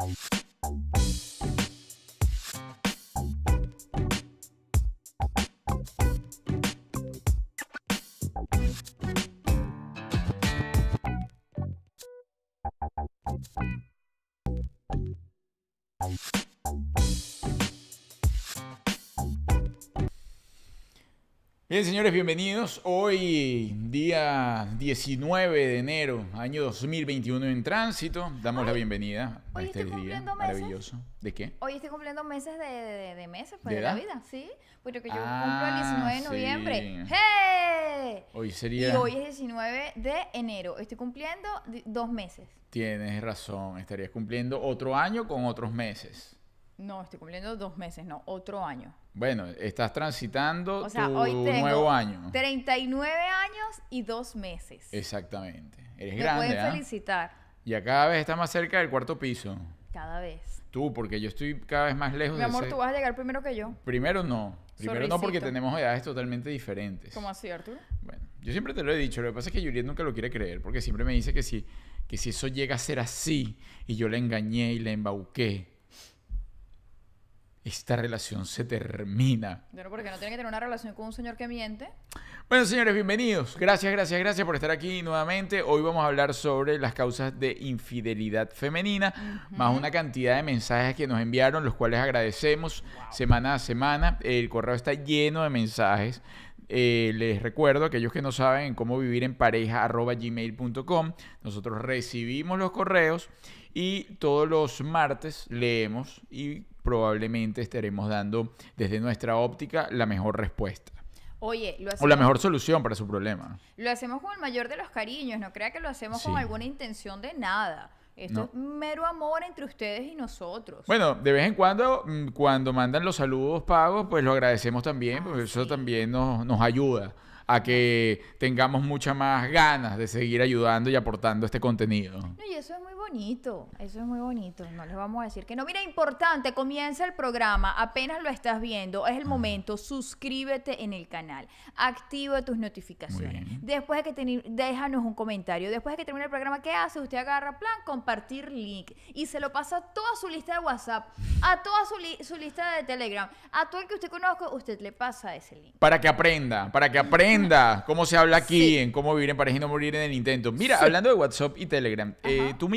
you Bien, señores, bienvenidos. Hoy, día 19 de enero, año 2021 en tránsito, damos la bienvenida a este estoy día cumpliendo meses. maravilloso. ¿De qué? Hoy estoy cumpliendo meses de, de- de meses, pues ¿De de, la vida, ¿sí? Porque yo Ah, cumplo el 19 de noviembre. sí. ¡Hey! Hoy Y sería... hoy es 19 de enero. Estoy cumpliendo dos meses. Tienes razón, estarías cumpliendo otro año con otros meses. No, estoy cumpliendo dos meses, no, otro año. Bueno, estás transitando O sea, tu hoy tengo nuevo año. 39 años y dos meses. Exactamente. Eres Me grande, pueden ¿ah? felicitar Ya cada vez estás más cerca del cuarto piso. cada vez. Tú, porque yo estoy cada vez más lejos Mi de amor, ese- tú vas a llegar primero que yo. Primero no. Primero no porque tenemos edades totalmente diferentes. ¿Cómo así, Arturo? Bueno, yo siempre te lo he dicho, lo que pasa es que Juliet nunca lo quiere creer, porque siempre me dice que si, que si eso llega a ser así y yo la engañé y la embauqué, esta relación se termina. Bueno, porque no tiene que tener una relación con un señor que miente. Bueno, señores, bienvenidos. Gracias, gracias, gracias por estar aquí nuevamente. Hoy vamos a hablar sobre las causas de infidelidad femenina, más una cantidad de mensajes que nos enviaron, los cuales agradecemos semana a semana. El correo está lleno de mensajes. Eh, les recuerdo aquellos que no saben en cómo vivir en pareja arroba gmail.com. Nosotros recibimos los correos y todos los martes leemos y probablemente estaremos dando desde nuestra óptica la mejor respuesta. Oye, lo O hacemos, la mejor solución para su problema. lo hacemos con el mayor de los cariños. No crea que lo hacemos Sí. con alguna intención de nada. Esto No. es mero amor entre ustedes y nosotros. Bueno, de vez en cuando, mm, cuando mandan los saludos pagos, pues lo agradecemos también, Ah, porque eso también nos, nos ayuda a que tengamos muchas más ganas de seguir ayudando y aportando este contenido. No, y eso es muy bonito, eso es muy bonito, no les vamos a decir que no. Mira, importante, comienza el programa, apenas lo estás viendo, es el momento, suscríbete en el canal, activa tus notificaciones. Después de que déjanos un comentario, después de que termine el programa, ¿qué hace? Usted agarra plan, compartir link y se lo pasa a toda su lista de WhatsApp, a toda su, li- su lista de Telegram, a todo el que usted conozca, usted le pasa ese link. Para que aprenda, para que aprenda cómo se habla aquí, Sí. en cómo vivir en pareja y no morir en el intento. Mira, Sí. hablando de WhatsApp y Telegram, eh. ¿tú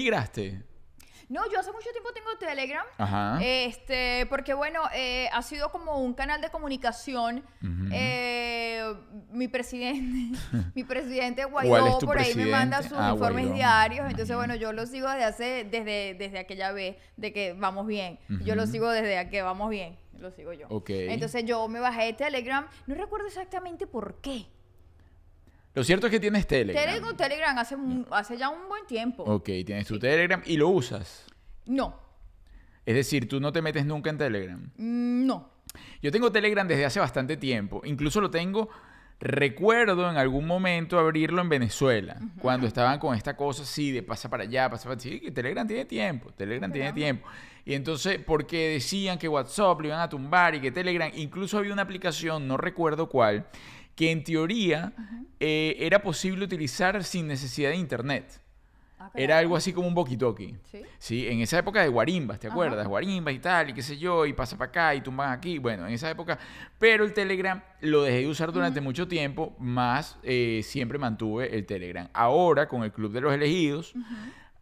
No, yo hace mucho tiempo tengo Telegram. Ajá. Este, porque bueno, eh, ha sido como un canal de comunicación. Eh, mi presidente, mi presidente ¿Cuál es Guaidó por ahí me manda sus Ah, informes Guaidó, diarios. Entonces, bueno, yo lo sigo desde hace, desde, desde aquella vez de que vamos bien. Yo lo sigo desde que vamos bien. Lo sigo yo. Ok. Entonces yo me bajé de Telegram. No recuerdo exactamente por qué. Lo cierto es que tienes Telegram. Tengo Telegram hace, un- hace ya un buen tiempo. Ok, tienes tu Telegram y lo usas. No. Es decir, tú no te metes nunca en Telegram. Mm, No. Yo tengo Telegram desde hace bastante tiempo. Incluso lo tengo, recuerdo en algún momento abrirlo en Venezuela. Cuando estaban con esta cosa así de pasa para allá, pasa para allá. Sí, que Telegram tiene tiempo, Telegram tiene tiempo. Y entonces, porque decían que WhatsApp lo iban a tumbar y que Telegram, incluso había una aplicación, no recuerdo cuál, que en teoría eh, era posible utilizar sin necesidad de internet. Ah, Era algo así como un walkie-talkie. Sí. Sí, en esa época de guarimbas, ¿te Ajá. acuerdas? Guarimbas y tal, y qué sé yo, y pasa para acá, y tumban aquí. Bueno, en esa época. Pero el Telegram lo dejé de usar durante mucho tiempo, más eh, siempre mantuve el Telegram. Ahora, con el Club de los Elegidos,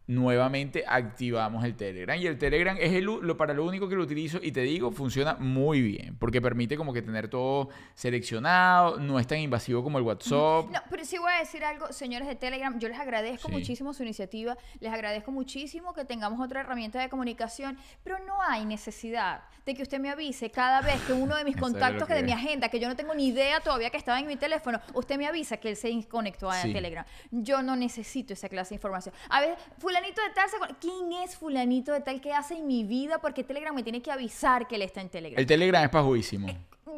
nuevamente activamos el Telegram. Y el Telegram es el, lo, para lo único que lo utilizo, y te digo, funciona muy bien, porque permite como que tener todo seleccionado, no es tan invasivo como el WhatsApp. No, pero sí voy a decir algo, señores de Telegram, yo les agradezco Sí. muchísimo su iniciativa, les agradezco muchísimo que tengamos otra herramienta de comunicación, pero no hay necesidad de que usted me avise cada vez que uno de mis contactos, que de mi agenda, que yo no tengo ni idea todavía que estaba en mi teléfono, usted me avisa que él se conectó a Sí. Telegram. Yo no necesito esa clase de información. A ver, fulanito de tal, ¿quién es fulanito de tal que hace en mi vida? Porque Telegram me tiene que avisar que él está en Telegram. El Telegram es pajuísimo.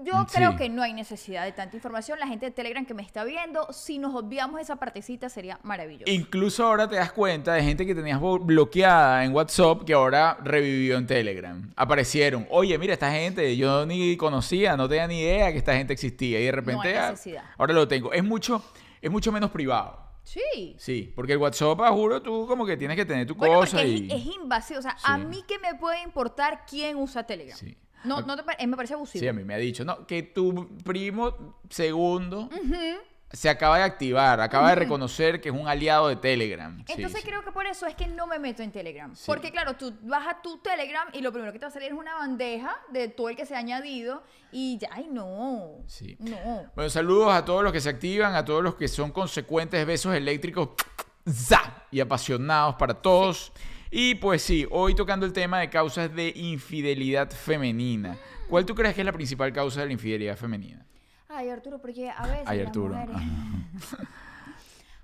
Yo Sí. creo que no hay necesidad de tanta información. La gente de Telegram que me está viendo, si nos obviamos esa partecita, sería maravilloso. Incluso ahora te das cuenta de gente que tenías bloqueada en WhatsApp que ahora revivió en Telegram. Aparecieron. Oye, mira, esta gente yo ni conocía, no tenía ni idea que esta gente existía. Y de repente hay ah, necesidad. ahora lo tengo. Es mucho, es mucho menos privado. Sí. Sí, porque el WhatsApp, ah, juro, tú como que tienes que tener tu Bueno, cosa porque y... es, es invasivo. O sea, a mí que me puede importar quién usa Telegram. Sí. No, no te eh, me parece abusivo. Sí, a mí me ha dicho, no, que tu primo segundo se acaba de activar, acaba de reconocer que es un aliado de Telegram. Entonces sí. creo que por eso es que no me meto en Telegram. Sí. Porque claro, tú vas a tu Telegram y lo primero que te va a salir es una bandeja de todo el que se ha añadido y ya, ay no. Sí. No. Bueno, saludos a todos los que se activan, a todos los que son consecuentes besos eléctricos ¡za! y apasionados para todos. Y pues sí, hoy tocando el tema de causas de infidelidad femenina. ¿Cuál tú crees que es la principal causa de la infidelidad femenina? Ay, Arturo, porque a veces Ay, las mujeres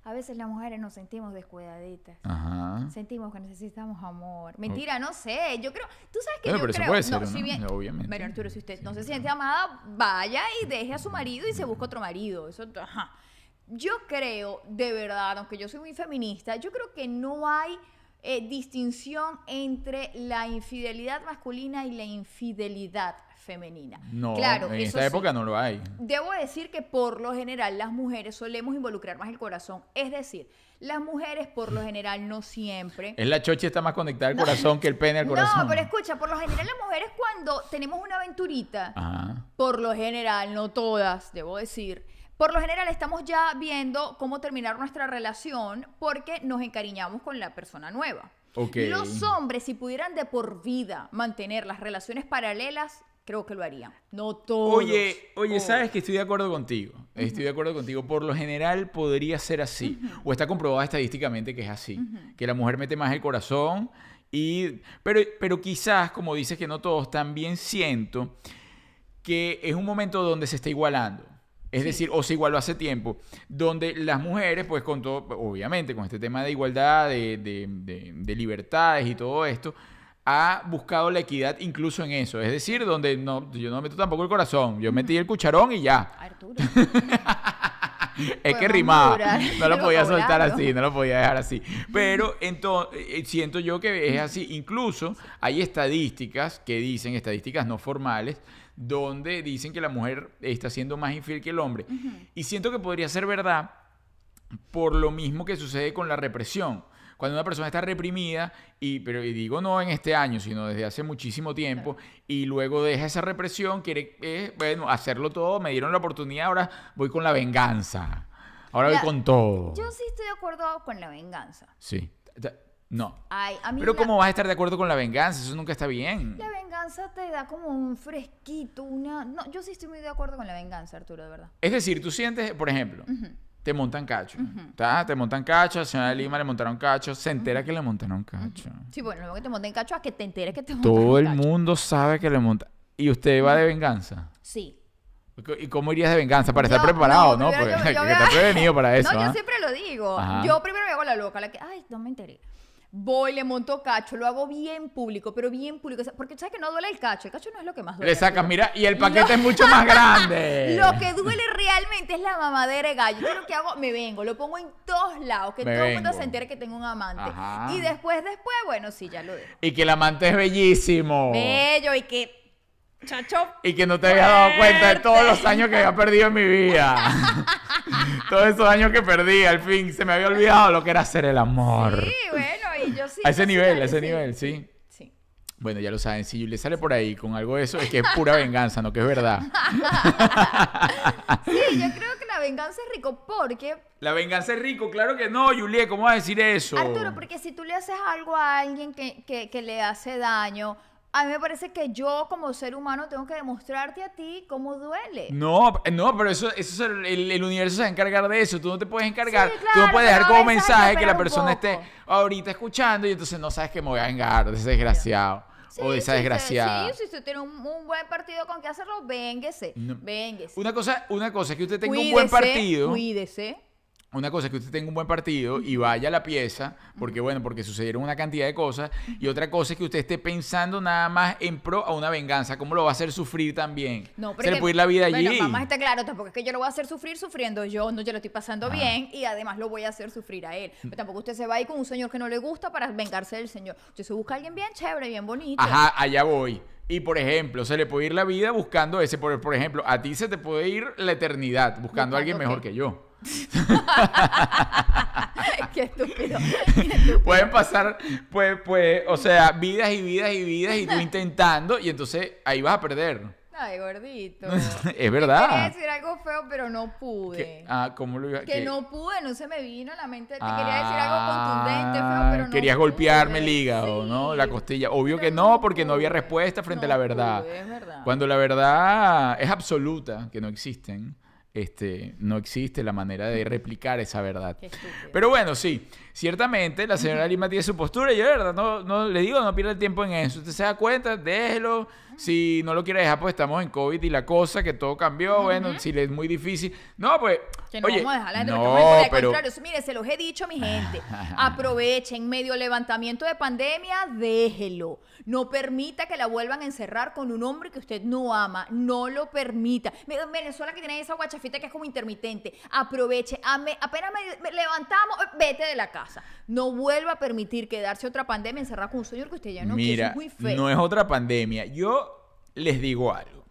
a veces las mujeres nos sentimos descuidaditas. Ajá. Sentimos que necesitamos amor. Mentira, no sé. Yo creo. Tú sabes que yo pero eso creo. puede no, si ¿no? bien- Obviamente. Bueno, Arturo, si usted no se siente amada, vaya y deje a su marido y se busca otro marido. Eso, ajá. Yo creo, de verdad, aunque yo soy muy feminista, yo creo que no hay eh, distinción entre la infidelidad masculina y la infidelidad femenina. No, claro, en esta sí. época no lo hay. Debo decir que por lo general las mujeres solemos involucrar más el corazón. Es decir, las mujeres por lo general no siempre. Es la chochi está más conectada al corazón que el pene al corazón. No, pero escucha, por lo general las mujeres cuando tenemos una aventurita, Ajá. por lo general, no todas, debo decir, por lo general estamos ya viendo cómo terminar nuestra relación porque nos encariñamos con la persona nueva. Ok. Los hombres, si pudieran de por vida mantener las relaciones paralelas, creo que lo harían. No todos. Oye, oye, Oh. sabes que estoy de acuerdo contigo. Estoy de acuerdo contigo. Por lo general podría ser así. O está comprobado estadísticamente que es así. Que la mujer mete más el corazón. Y, pero, pero quizás, como dices que no todos, también siento que es un momento donde se está igualando. Es decir, o se igualó hace tiempo, donde las mujeres, pues con todo, obviamente, con este tema de igualdad, de, de- de- de libertades y todo esto, ha buscado la equidad incluso en eso. Es decir, donde no, yo no meto tampoco el corazón, yo metí el cucharón y ya. Arturo. Es que rimaba. No lo podía soltar así, no lo podía dejar así. Pero entonces siento yo que es así. Incluso hay estadísticas que dicen, estadísticas no formales, donde dicen que la mujer está siendo más infiel que el hombre. Y siento que podría ser verdad por lo mismo que sucede con la represión. Cuando una persona está reprimida, y, pero y digo no en este año, sino desde hace muchísimo tiempo, y luego deja esa represión, quiere eh, bueno, hacerlo todo, me dieron la oportunidad, ahora voy con la venganza. Ahora voy con todo. Yo sí estoy de acuerdo con la venganza. Sí. No. Ay, a mí Pero la- ¿cómo vas a estar de acuerdo con la venganza? Eso nunca está bien. La venganza te da como un fresquito, una... No, yo sí estoy muy de acuerdo con la venganza, Arturo, de verdad. Es decir, tú sientes, por ejemplo, te montan cacho. ¿tá? Te montan cacho, a señora de Lima le montaron cacho, se entera que le montaron cacho. Sí, bueno, luego que te monten cacho a que te enteres que te Todo montaron el cacho. mundo sabe que le monta. ¿Y usted va de venganza? Sí. ¿Y cómo irías de venganza? Para estar preparado, ¿no? primero Porque yo- yo que voy a- estar prevenido para eso. No, ¿ah? yo siempre lo digo. Ajá. Yo primero me hago la loca, la que, ay, no me enteré. Voy, le monto cacho, lo hago bien público, pero bien público. Porque sabes que no duele el cacho. El cacho no es lo que más duele. Le sacas, mira, y el paquete es mucho más grande. Lo que duele realmente es la mamadera de gallo. Yo lo que hago, me vengo, lo pongo en todos lados, que Me todo el mundo se entere que tengo un amante. Ajá. Y después, después, bueno, sí, ya lo dejo. Y que el amante es bellísimo. Bello y que, chacho, Y que no te habías dado cuenta de todos los años que había perdido en mi vida. todos esos años que perdí, al fin se me había olvidado lo que era hacer el amor. sí, a ese nivel, a ese nivel, sí. Sí. Bueno, ya lo saben, si le sale por ahí con algo de eso, es que es pura venganza, no que es verdad. Sí, yo creo que la venganza es rico porque La venganza es rico, claro que no, Juliet, ¿cómo vas a decir eso? Arturo, porque si tú le haces algo a alguien que, que- que le hace daño, a mí me parece que yo como ser humano tengo que demostrarte a ti cómo duele. No, no, pero eso, eso es el, el- universo se va a encargar de eso. Tú no te puedes encargar. Sí, Tú no puedes dejar como que mensaje que la persona esté ahorita escuchando y entonces no sabes que me voy a vengar de ese desgraciado Sí, o de esa sí, desgraciada. Sí, si usted tiene un, un buen partido con qué hacerlo, vénguese. No. Vénguese. Una cosa, una cosa es que usted tenga un buen partido. Cuídese. Una cosa es que usted tenga un buen partido y vaya a la pieza, porque bueno, porque sucedieron una cantidad de cosas, y otra cosa es que usted esté pensando nada más en pro a una venganza, ¿cómo lo va a hacer sufrir también? No, Se pero le que- puede ir la vida allí. Bueno, mamá está claro, tampoco es que yo lo voy a hacer sufrir sufriendo yo, no, yo lo estoy pasando Ajá. bien y además lo voy a hacer sufrir a él. Pero tampoco usted se va a ir con un señor que no le gusta para vengarse del señor. Usted se busca a alguien bien chévere, bien bonito. Ajá, allá voy. Y por ejemplo, se le puede ir la vida buscando ese. Por, por ejemplo, a ti se te puede ir la eternidad buscando a alguien ¿Buscando mejor qué? que yo. Qué estúpido. Qué estúpido. Pueden pasar, pues, pues, o sea, vidas y vidas y vidas y tú intentando y entonces ahí vas a perder. Ay, gordito. es Quería verdad. decir algo feo, pero no pude. Ah, ¿cómo lo iba Que que- no pude, no se me vino a la mente. Te quería decir algo contundente, feo, Ah, pero no Querías pude. golpearme el hígado, ¿no? La costilla. Obvio que no, porque no había respuesta frente a la verdad. pude, es verdad. Cuando la verdad es absoluta, que no existen, este, no existe la manera de replicar esa verdad. Pero bueno, sí, ciertamente la señora Lima tiene su postura y yo verdad no, no le digo, no pierda el tiempo en eso. Usted se da cuenta, déjelo. Si no lo quiere dejar, pues estamos en COVID y la cosa, que todo cambió. Bueno, si le es muy difícil. No, pues. Que no oye, vamos a dejar la no, pero. contrario, mire, se los he dicho, mi gente. Aprovechen, medio levantamiento de pandemia, déjelo. No permita que la vuelvan a encerrar con un hombre que usted no ama. No lo permita. En Venezuela que tiene esa guachafita que es como intermitente. Aproveche. ame- apenas me, me levantamos, vete de la casa. No vuelva a permitir quedarse otra pandemia encerrada con un señor que usted ya no quiere. Mira, es muy feo. no es otra pandemia. Yo les digo algo.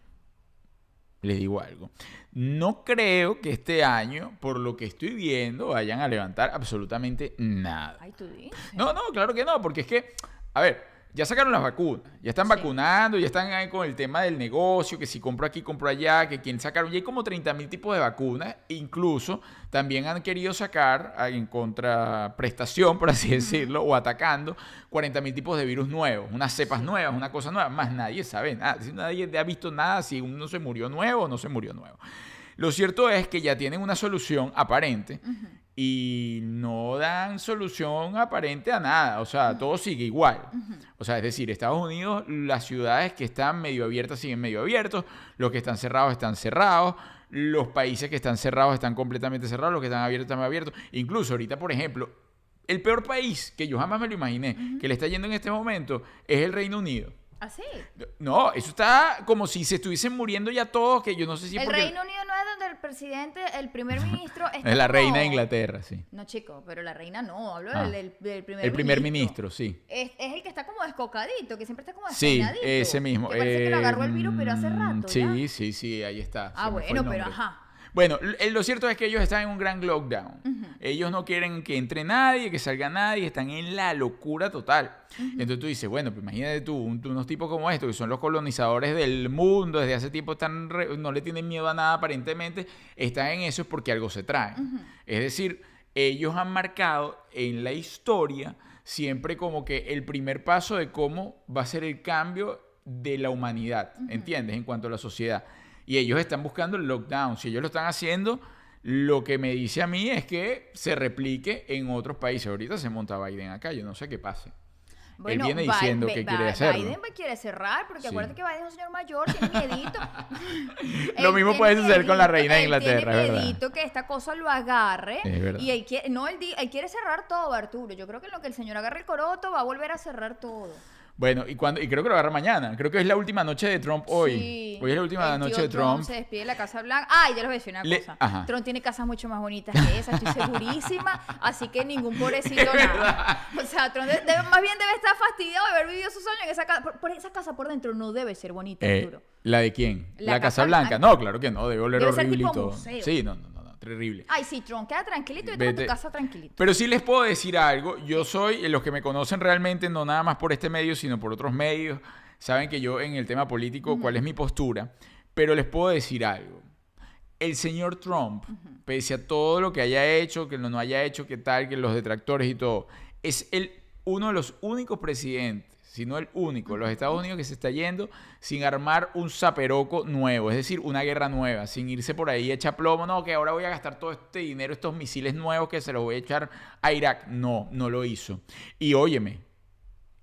Les digo algo. No creo que este año, por lo que estoy viendo, vayan a levantar absolutamente nada. Ay, tú dices. No, no, claro que no, porque es que, a ver, ya sacaron las vacunas, ya están Sí. vacunando, ya están ahí con el tema del negocio, que si compro aquí, compro allá, que quien sacaron, ya hay como 30 mil tipos de vacunas, incluso también han querido sacar ah, en contraprestación, por así decirlo, o atacando 40 mil tipos de virus nuevos, unas cepas nuevas, una cosa nueva, más nadie sabe nada, nadie ha visto nada si uno se murió nuevo o no se murió nuevo. Lo cierto es que ya tienen una solución aparente y no dan solución aparente a nada. O sea, todo sigue igual. O sea, es decir, Estados Unidos, las ciudades que están medio abiertas siguen medio abiertos, los que están cerrados están cerrados, los países que están cerrados están completamente cerrados, los que están abiertos están abiertos. Incluso ahorita, por ejemplo, el peor país que yo jamás me lo imaginé que le está yendo en este momento es el Reino Unido. ¿Así? No, eso está como si se estuviesen muriendo ya todos, que yo no sé si el porque- Reino Unido no es donde el presidente, el primer ministro... está es la como- reina de Inglaterra, sí. No, chico, pero la reina no, hablo Ah. del, del- primer El primer ministro. ministro, sí. Es, es el que está como descocadito, que siempre está como Sí, despeinadito, ese mismo. Que parece que lo agarró el Eh, virus, pero hace mm, rato. Sí, ¿ya? sí, sí, ahí está. Ah, bueno, pero ajá. Bueno, l- lo cierto es que ellos están en un gran lockdown. Ellos no quieren que entre nadie, que salga nadie, están en la locura total. Entonces tú dices, bueno, pues imagínate tú, un- unos tipos como estos, que son los colonizadores del mundo, desde hace tiempo están re- no le tienen miedo a nada aparentemente, están en eso es porque algo se traen. Es decir, ellos han marcado en la historia siempre como que el primer paso de cómo va a ser el cambio de la humanidad, ¿entiendes? En cuanto a la sociedad. Y ellos están buscando el lockdown. Si ellos lo están haciendo, lo que me dice a mí es que se replique en otros países. Ahorita se monta Biden acá, yo no sé qué pase. Bueno, viene diciendo Bi- que quiere hacerlo. Biden quiere cerrar, porque Sí. acuérdate que Biden es un señor mayor, tiene miedito. Lo Él mismo puede suceder con la reina de él Inglaterra, Tiene verdad. miedito que esta cosa lo agarre. Es verdad. Y él quiere, no, él, él quiere cerrar todo, Arturo. Yo creo que en lo que el señor agarre el coroto va a volver a cerrar todo. Bueno, y cuando y creo que lo agarra mañana. Creo que es la última noche de Trump hoy. Sí. Hoy es la última noche de Trump. se despide de la Casa Blanca. Ah, ya les voy a decir una Le- cosa. ajá. Trump tiene casas mucho más bonitas que esa, estoy segurísima. así que ningún pobrecito nada. O sea, Trump de- debe- más bien debe estar fastidiado de haber vivido sus años en esa casa. Por, por esa casa por dentro no debe ser bonita, Eh, Arturo. ¿La de quién? La, La Casa Blanca. Blanca. No, claro que no, debe oler Debe ser horrible y tipo todo. museo. Sí, no, no, terrible. Ay, sí, Trump, queda tranquilito y vete a tu casa tranquilito. Pero sí les puedo decir algo. Yo soy, eh, los que me conocen realmente, no nada más por este medio, sino por otros medios, saben que yo en el tema político, cuál es mi postura. Pero les puedo decir algo. El señor Trump, pese a todo lo que haya hecho, que no, no haya hecho, que tal, que los detractores y todo, es el, uno de los únicos presidentes, si no el único, los Estados Unidos que se está yendo sin armar un zaperoco nuevo, es decir, una guerra nueva, sin irse por ahí echa plomo, no, que ahora voy a gastar todo este dinero, estos misiles nuevos que se los voy a echar a Irak. No, no lo hizo. Y óyeme,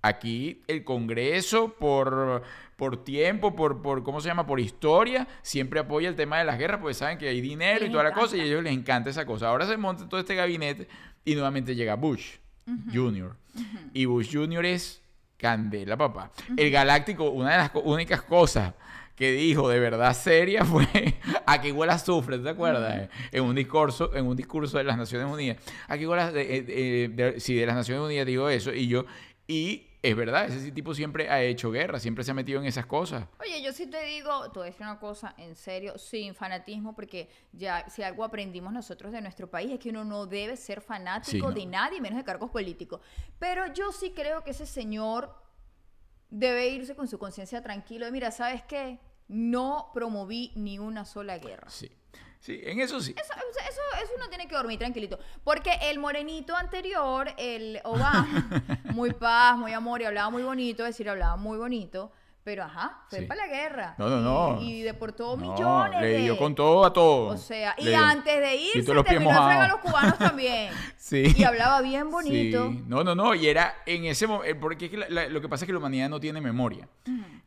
aquí el Congreso por, por tiempo, por, por, ¿cómo se llama? Por historia, siempre apoya el tema de las guerras porque saben que hay dinero y toda la cosa y a ellos les encanta esa cosa. Ahora se monta todo este gabinete y nuevamente llega Bush Jr. Y Bush Jr. es candela, papá. El Galáctico, una de las co- únicas cosas que dijo de verdad seria fue a que huele azufre, ¿te acuerdas? En un discurso, en un discurso de las Naciones Unidas. A que huele eh, de- de- sí, de las Naciones Unidas digo eso y yo y es verdad, ese tipo siempre ha hecho guerra, siempre se ha metido en esas cosas. Oye, yo sí te digo, te voy a decir una cosa en serio, sin fanatismo, porque ya si algo aprendimos nosotros de nuestro país es que uno no debe ser fanático Sí, no. de nadie, menos de cargos políticos. Pero yo sí creo que ese señor debe irse con su conciencia tranquilo de, mira, ¿sabes qué? No promoví ni una sola guerra. Sí, sí, en eso sí. Eso, eso, eso uno tiene que dormir tranquilito. Porque el morenito anterior, el Obama, muy paz, muy amor y hablaba muy bonito, es decir, hablaba muy bonito. Pero ajá, fue Sí. para la guerra. No, no, no. Y, y deportó No, millones. le de- dio con todo a todo. O sea, y dio. antes de irse, terminó de a los cubanos también. Sí. Y hablaba bien bonito. Sí. No, no, no. Y era en ese momento. Porque es que la- la- lo que pasa es que la humanidad no tiene memoria.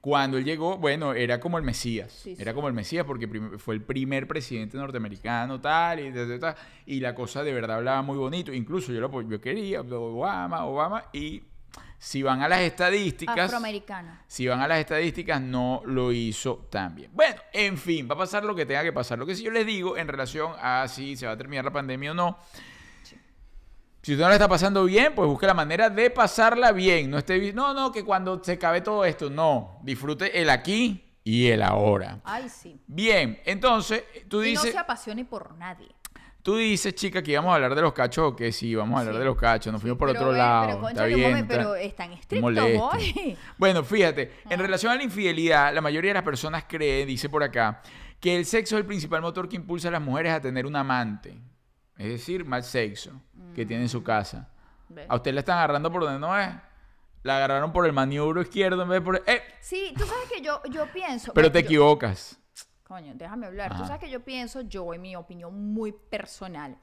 Cuando él llegó, bueno, era como el Mesías. Sí, era como el Mesías porque fue el primer presidente norteamericano, tal, y, ta, ta, ta, y la cosa de verdad hablaba muy bonito. Incluso yo lo yo quería, Obama, Obama, y si van a las estadísticas. Afroamericana. Si van a las estadísticas, no lo hizo tan bien. Bueno, en fin, va a pasar lo que tenga que pasar. Lo que sí yo les digo en relación a si se va a terminar la pandemia o no. Si usted no la está pasando bien, pues busque la manera de pasarla bien. No esté, no, no, que cuando se acabe todo esto, no. Disfrute el aquí y el ahora. Ay, sí. Bien, entonces, tú Y no dices, se apasione por nadie. Tú dices, chica, que íbamos a hablar de los cachos o que sí, vamos a hablar Sí. de los cachos. Nos fuimos por Pero, otro ven, lado. Pero, está bien. está- pero estrictos molesto. hoy. Bueno, fíjate, Ah. en relación a la infidelidad, la mayoría de las personas creen, dice por acá, que el sexo es el principal motor que impulsa a las mujeres a tener un amante. Es decir, mal sexo que tiene en Mm. su casa. A usted la están agarrando por donde no es. La agarraron por el maniobro izquierdo en vez de por el... ¡Eh! Sí, tú sabes que yo, yo pienso. Pero te yo- equivocas. Coño, déjame hablar. Tú sabes que yo pienso, yo en mi opinión muy personal,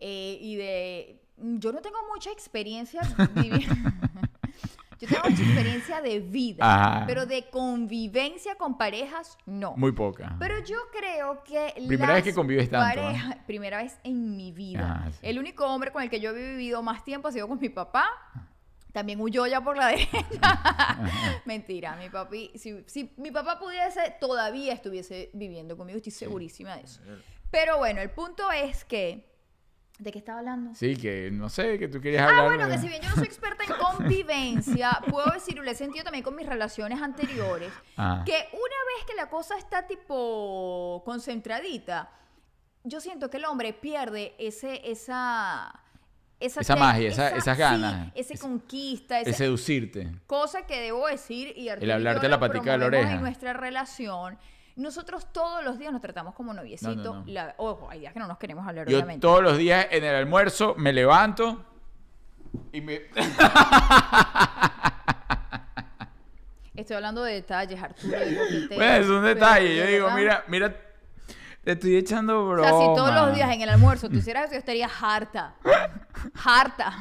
eh, y de... Yo no tengo mucha experiencia viviendo... yo tengo mucha experiencia de vida, Ajá. pero de convivencia con parejas, no. Muy poca. Pero yo creo que Primera vez que convives tanto, ¿ah? parejas- Primera vez en mi vida. Sí. El único hombre con el que yo he vivido más tiempo ha sido con mi papá. También huyó ya por la derecha. Mentira, mi papi, si, si mi papá pudiese, todavía estuviese viviendo conmigo, estoy segurísima de eso. Pero bueno, el punto es que... ¿De qué estaba hablando? Sí, que no sé, que tú querías Ah, hablar bueno, de- que si bien yo no soy experta en convivencia, puedo decir, y lo he sentido también con mis relaciones anteriores, Ah. que una vez que la cosa está tipo concentradita, yo siento que el hombre pierde ese, esa... Esa, magia, esa- esas sí, ganas. ese Ese- conquista, El ese, seducirte. cosa que debo decir y Arturo y yo hablarte la lo patica de la oreja. en nuestra relación. Nosotros todos los días nos tratamos como noviecito. No, no, no. La- ojo, hay días que no nos queremos hablar, Yo obviamente. todos los días en el almuerzo me levanto y me... Estoy hablando de detalles, Arturo. digo, Bueno, es un detalle. de Yo digo, mira, mira, te estoy echando O broma. sea, si todos los días en el almuerzo tú hicieras eso, yo estaría harta. Harta.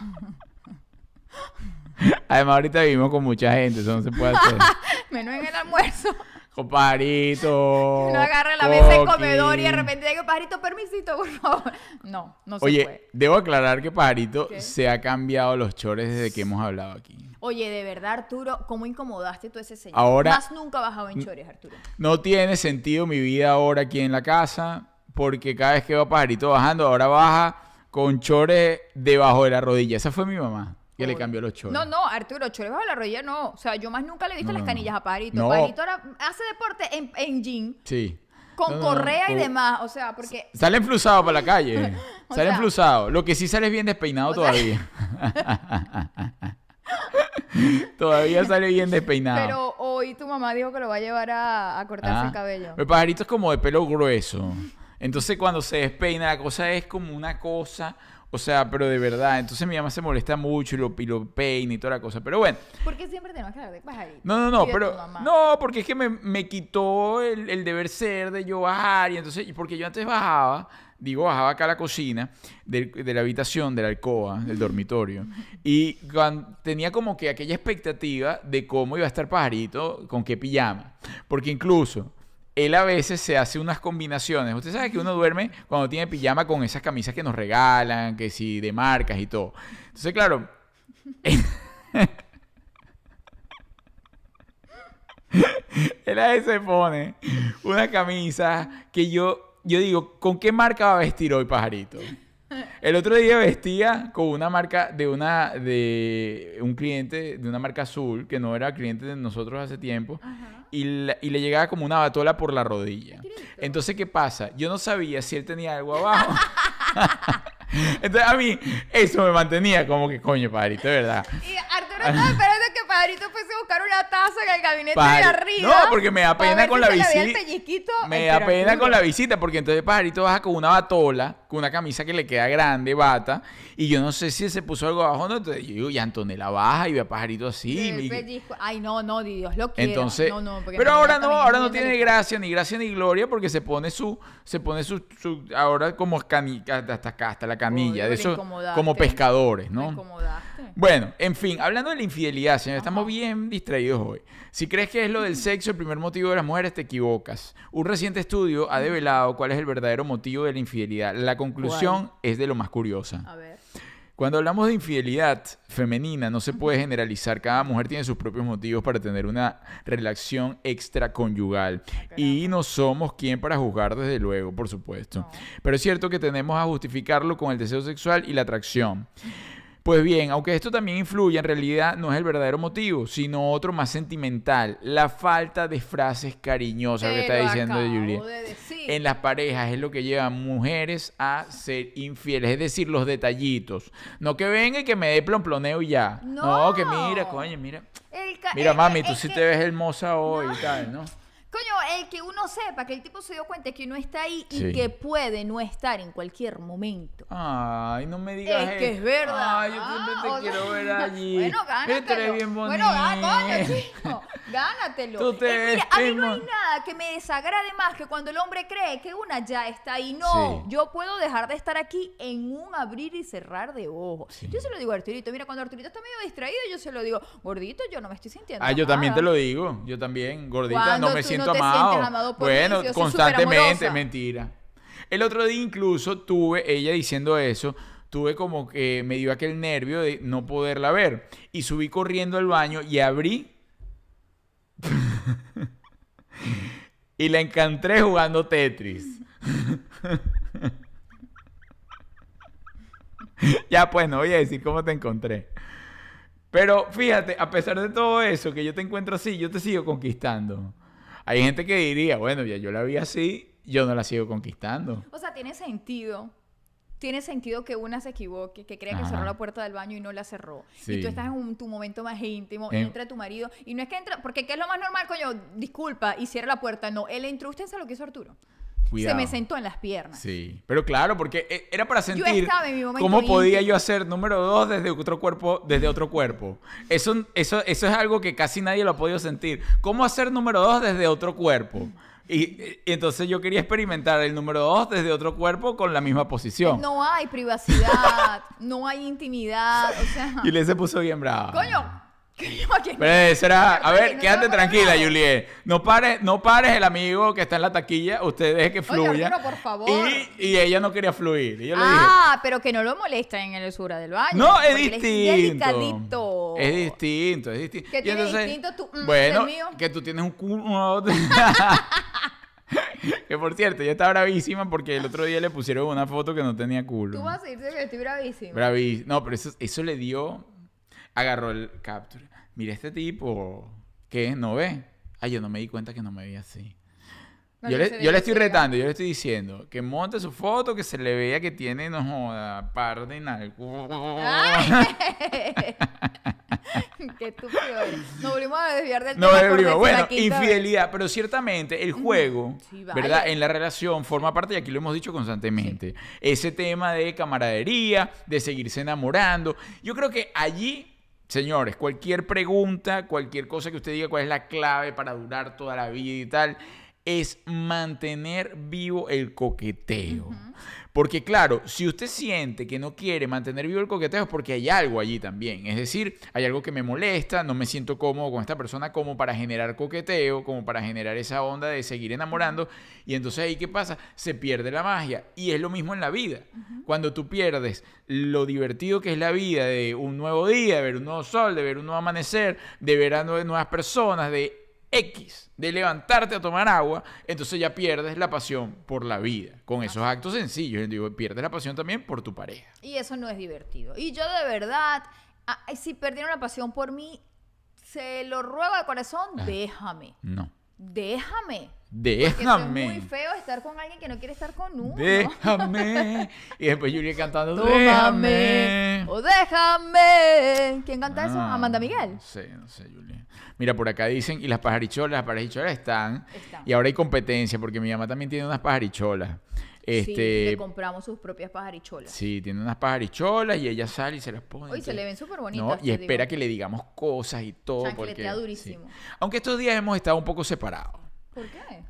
Además, ahorita vivimos con mucha gente, eso no se puede hacer. Menos en el almuerzo. Comparito. No agarra la mesa del comedor y de repente digo, pajarito, permisito, por favor. No, no se Oye, puede. debo aclarar que Pajarito ¿Qué? se ha cambiado los chores desde que hemos hablado aquí. Oye, de verdad, Arturo, ¿cómo incomodaste tú a ese señor? Ahora- Más nunca bajado en chores, Arturo. No tiene sentido mi vida ahora aquí en la casa, porque cada vez que va Pajarito bajando, ahora baja con chores debajo de la rodilla. Esa fue mi mamá que le cambió los chores. No, no, Arturo, chores bajo la rodilla no. O sea, yo más nunca le he visto No, las canillas a Pajarito. No. Pajarito ahora hace deporte en, en jean, Sí. con No, correa y demás. O sea, porque Sale enflusado para la calle. Sale enflusado. Lo que sí sale es bien despeinado sea- todavía. todavía sale bien despeinado. Pero hoy tu mamá dijo que lo va a llevar a, a cortarse Ah, el cabello. El pajarito es como de pelo grueso. Entonces cuando se despeina la cosa es como una cosa, o sea, pero de verdad. Entonces mi mamá se molesta mucho y lo, y lo peina y toda la cosa. Pero bueno, ¿Por qué siempre tenemos que hablar de pajarito? no, no, no, Y de tu pero mamá. no, porque es que me, me quitó el, el deber ser de yo bajar y entonces, porque yo antes bajaba, digo, bajaba acá a la cocina de, la habitación, de la alcoba, del dormitorio, y cuan- tenía como que aquella expectativa de cómo iba a estar pajarito, con qué pijama, porque incluso él a veces se hace unas combinaciones. Usted sabe que uno duerme cuando tiene pijama con esas camisas que nos regalan, que si de marcas y todo. Entonces, claro, Él a veces pone una camisa que yo, yo digo, ¿con qué marca va a vestir hoy pajarito? El otro día vestía con una marca de una de un cliente de una marca azul que no era cliente de nosotros hace tiempo y, la- y le llegaba como una batola por la rodilla. Entonces, ¿qué pasa? Yo no sabía si él tenía algo abajo. Entonces, a mí eso me mantenía como que, coño, padrito, de verdad. Y Arturo estaba esperando Padrito fuese a buscar una taza en el gabinete de Pajari- arriba. No, porque me da pena con si la visita. pellizquito. Me da pena con la visita, porque entonces Pajarito baja con una batola, con una camisa que le queda grande, bata, y yo no sé si se puso algo abajo o no. Entonces yo digo, y Antonella baja y ve a Pajarito así. Y-. Ay, no, no, Dios lo quiera. entonces, no, no, porque pero ahora no, ahora no tiene gracia, ni gracia ni gloria, porque se pone su, se pone su, su- ahora como cani, hasta acá, hasta la canilla, Oye, de eso, incomodaste. como pescadores, Me ¿no? incomodaste. Bueno, en fin, hablando de la infidelidad, señor, estamos bien distraídos hoy. Si crees que es lo del sexo el primer motivo de las mujeres, te equivocas. Un reciente estudio ha develado cuál es el verdadero motivo de la infidelidad. La conclusión es de lo más curiosa. A ver. Cuando hablamos de infidelidad femenina, no se puede generalizar. Cada mujer tiene sus propios motivos para tener una relación extraconyugal. Y no somos quien para juzgar, desde luego, por supuesto. No. Pero es cierto que tenemos a justificarlo con el deseo sexual y la atracción. Pues bien, aunque esto también influye, en realidad no es el verdadero motivo, sino otro más sentimental, la falta de frases cariñosas, lo que Te está diciendo de decir. En las parejas es lo que lleva a mujeres a ser infieles, es decir, los detallitos. No que venga y que me dé plomploneo y ya. No, No. que mira, coño, mira. El Mira, el- mami, tú sí que- te ves hermosa hoy y tal, ¿no? Coño, el que uno sepa que el tipo se dio cuenta que uno está ahí y que puede no estar en cualquier momento. Ay, no me digas Es que es verdad. Ay, yo siempre te Ah, o quiero sea, ver allí. Bueno, gánatelo. bien Bueno, gá- coño, bonita. chico, gánatelo. Tú te Eh, mira, a mí no hay nada que me desagrade más que cuando el hombre cree que una ya está ahí. No, Sí. yo puedo dejar de estar aquí en un abrir y cerrar de ojos. Sí. Yo se lo digo a Arturito. Mira, cuando Arturito está medio distraído, yo se lo digo, gordito, yo no me estoy sintiendo Ah, yo también te amada". lo digo. Yo también, gordita, Cuando no me tú siento no te amado. sientes amado por mí, bueno, soy constantemente, mentira. El otro día incluso tuve, ella diciendo eso, tuve como que me dio aquel nervio de no poderla ver. Y subí corriendo al baño y abrí. y la encontré jugando Tetris. ya pues, no voy a decir cómo te encontré. Pero fíjate, a pesar de todo eso, que yo te encuentro así, yo te sigo conquistando. Hay gente que diría, bueno, ya yo la vi así, yo no la sigo conquistando. O sea, tiene sentido. Tiene sentido que una se equivoque, que crea que Ajá. cerró la puerta del baño y no la cerró. Sí. Y tú estás en un- tu momento más íntimo y En- entra tu marido. Y no es que entra, porque ¿qué es lo más normal, coño? Disculpa, y cierra la puerta. No, él entró, usted sabe lo que hizo Arturo. Cuidado. Se me sentó en las piernas. Sí, pero claro, porque e- era para sentir estaba en mi momento cómo podía yo hacer número dos desde otro cuerpo, desde otro cuerpo. Eso, eso, eso es algo que casi nadie lo ha podido sentir. ¿Cómo hacer número dos desde otro cuerpo? Y, y entonces yo quería experimentar el número dos desde otro cuerpo con la misma posición. No hay privacidad, no hay intimidad. O sea, Y le se puso bien brava. coño. Pero eso era, a ver, no quédate tranquila. Juliet. No pares, no pares el amigo que está en la taquilla, usted deje que fluya. Arturo, por favor. Y, y ella no quería fluir. Y yo le dije, Ah, pero que no lo molesta en el sur del baño. no, es distinto. Es distinto, es distinto. ¿Qué Y tiene distinto tú, mm, bueno, mío? que tú tienes un culo. que por cierto, ella está bravísima porque el otro día le pusieron una foto que no tenía culo. Tú vas a decir que estoy bravísima. Braví- No, pero eso, eso le dio. Agarró el capture. Mira este tipo. ¿Qué? ¿No ve? Ay, yo no me di cuenta que no me veía así. No, yo le, yo le estoy retando, yo le estoy diciendo que monte su foto, que se le vea que tiene, no joda, par de. Qué estúpido. Nos volvimos a desviar del No, tema. decir Bueno, infidelidad, pero ciertamente el juego, Sí. ¿verdad? En la relación forma parte, y aquí lo hemos dicho constantemente, ese tema de camaradería, de seguirse enamorando. Yo creo que allí, señores, cualquier pregunta, cualquier cosa que usted diga, cuál es la clave para durar toda la vida y tal, es mantener vivo el coqueteo. Porque claro, si usted siente que no quiere mantener vivo el coqueteo es porque hay algo allí también. Es decir, hay algo que me molesta, no me siento cómodo con esta persona como para generar coqueteo, como para generar esa onda de seguir enamorando. Y entonces ahí qué pasa? Se pierde la magia. Y es lo mismo en la vida. Cuando tú pierdes lo divertido que es la vida de un nuevo día, de ver un nuevo sol, de ver un nuevo amanecer, de ver a nue- nuevas personas, de X de levantarte a tomar agua, entonces ya pierdes la pasión por la vida. Con esos actos sencillos, digo, pierdes la pasión también por tu pareja. Y eso no es divertido. Y yo de verdad, ah, si perdieron la pasión por mí, se lo ruego de corazón, déjame. No. Déjame. Eso es Déjame. muy feo estar con alguien que no quiere estar con uno. Déjame. Y después Julia cantando, Tómame déjame. Déjame. ¿Quién canta eso? Ah, Amanda Miguel. No sé, no sé, Julia. Mira, por acá dicen, y las pajaricholas, las pajaricholas están. Están. Y ahora hay competencia, porque mi mamá también tiene unas pajaricholas. Sí, Este, le compramos sus propias pajaricholas. Sí, tiene unas pajaricholas y ella sale y se las pone. Hoy se le ven súper bonitas. No, y espera digo. que le digamos cosas y todo. Porque, durísimo. sí. Aunque estos días hemos estado un poco separados. ¿Por qué?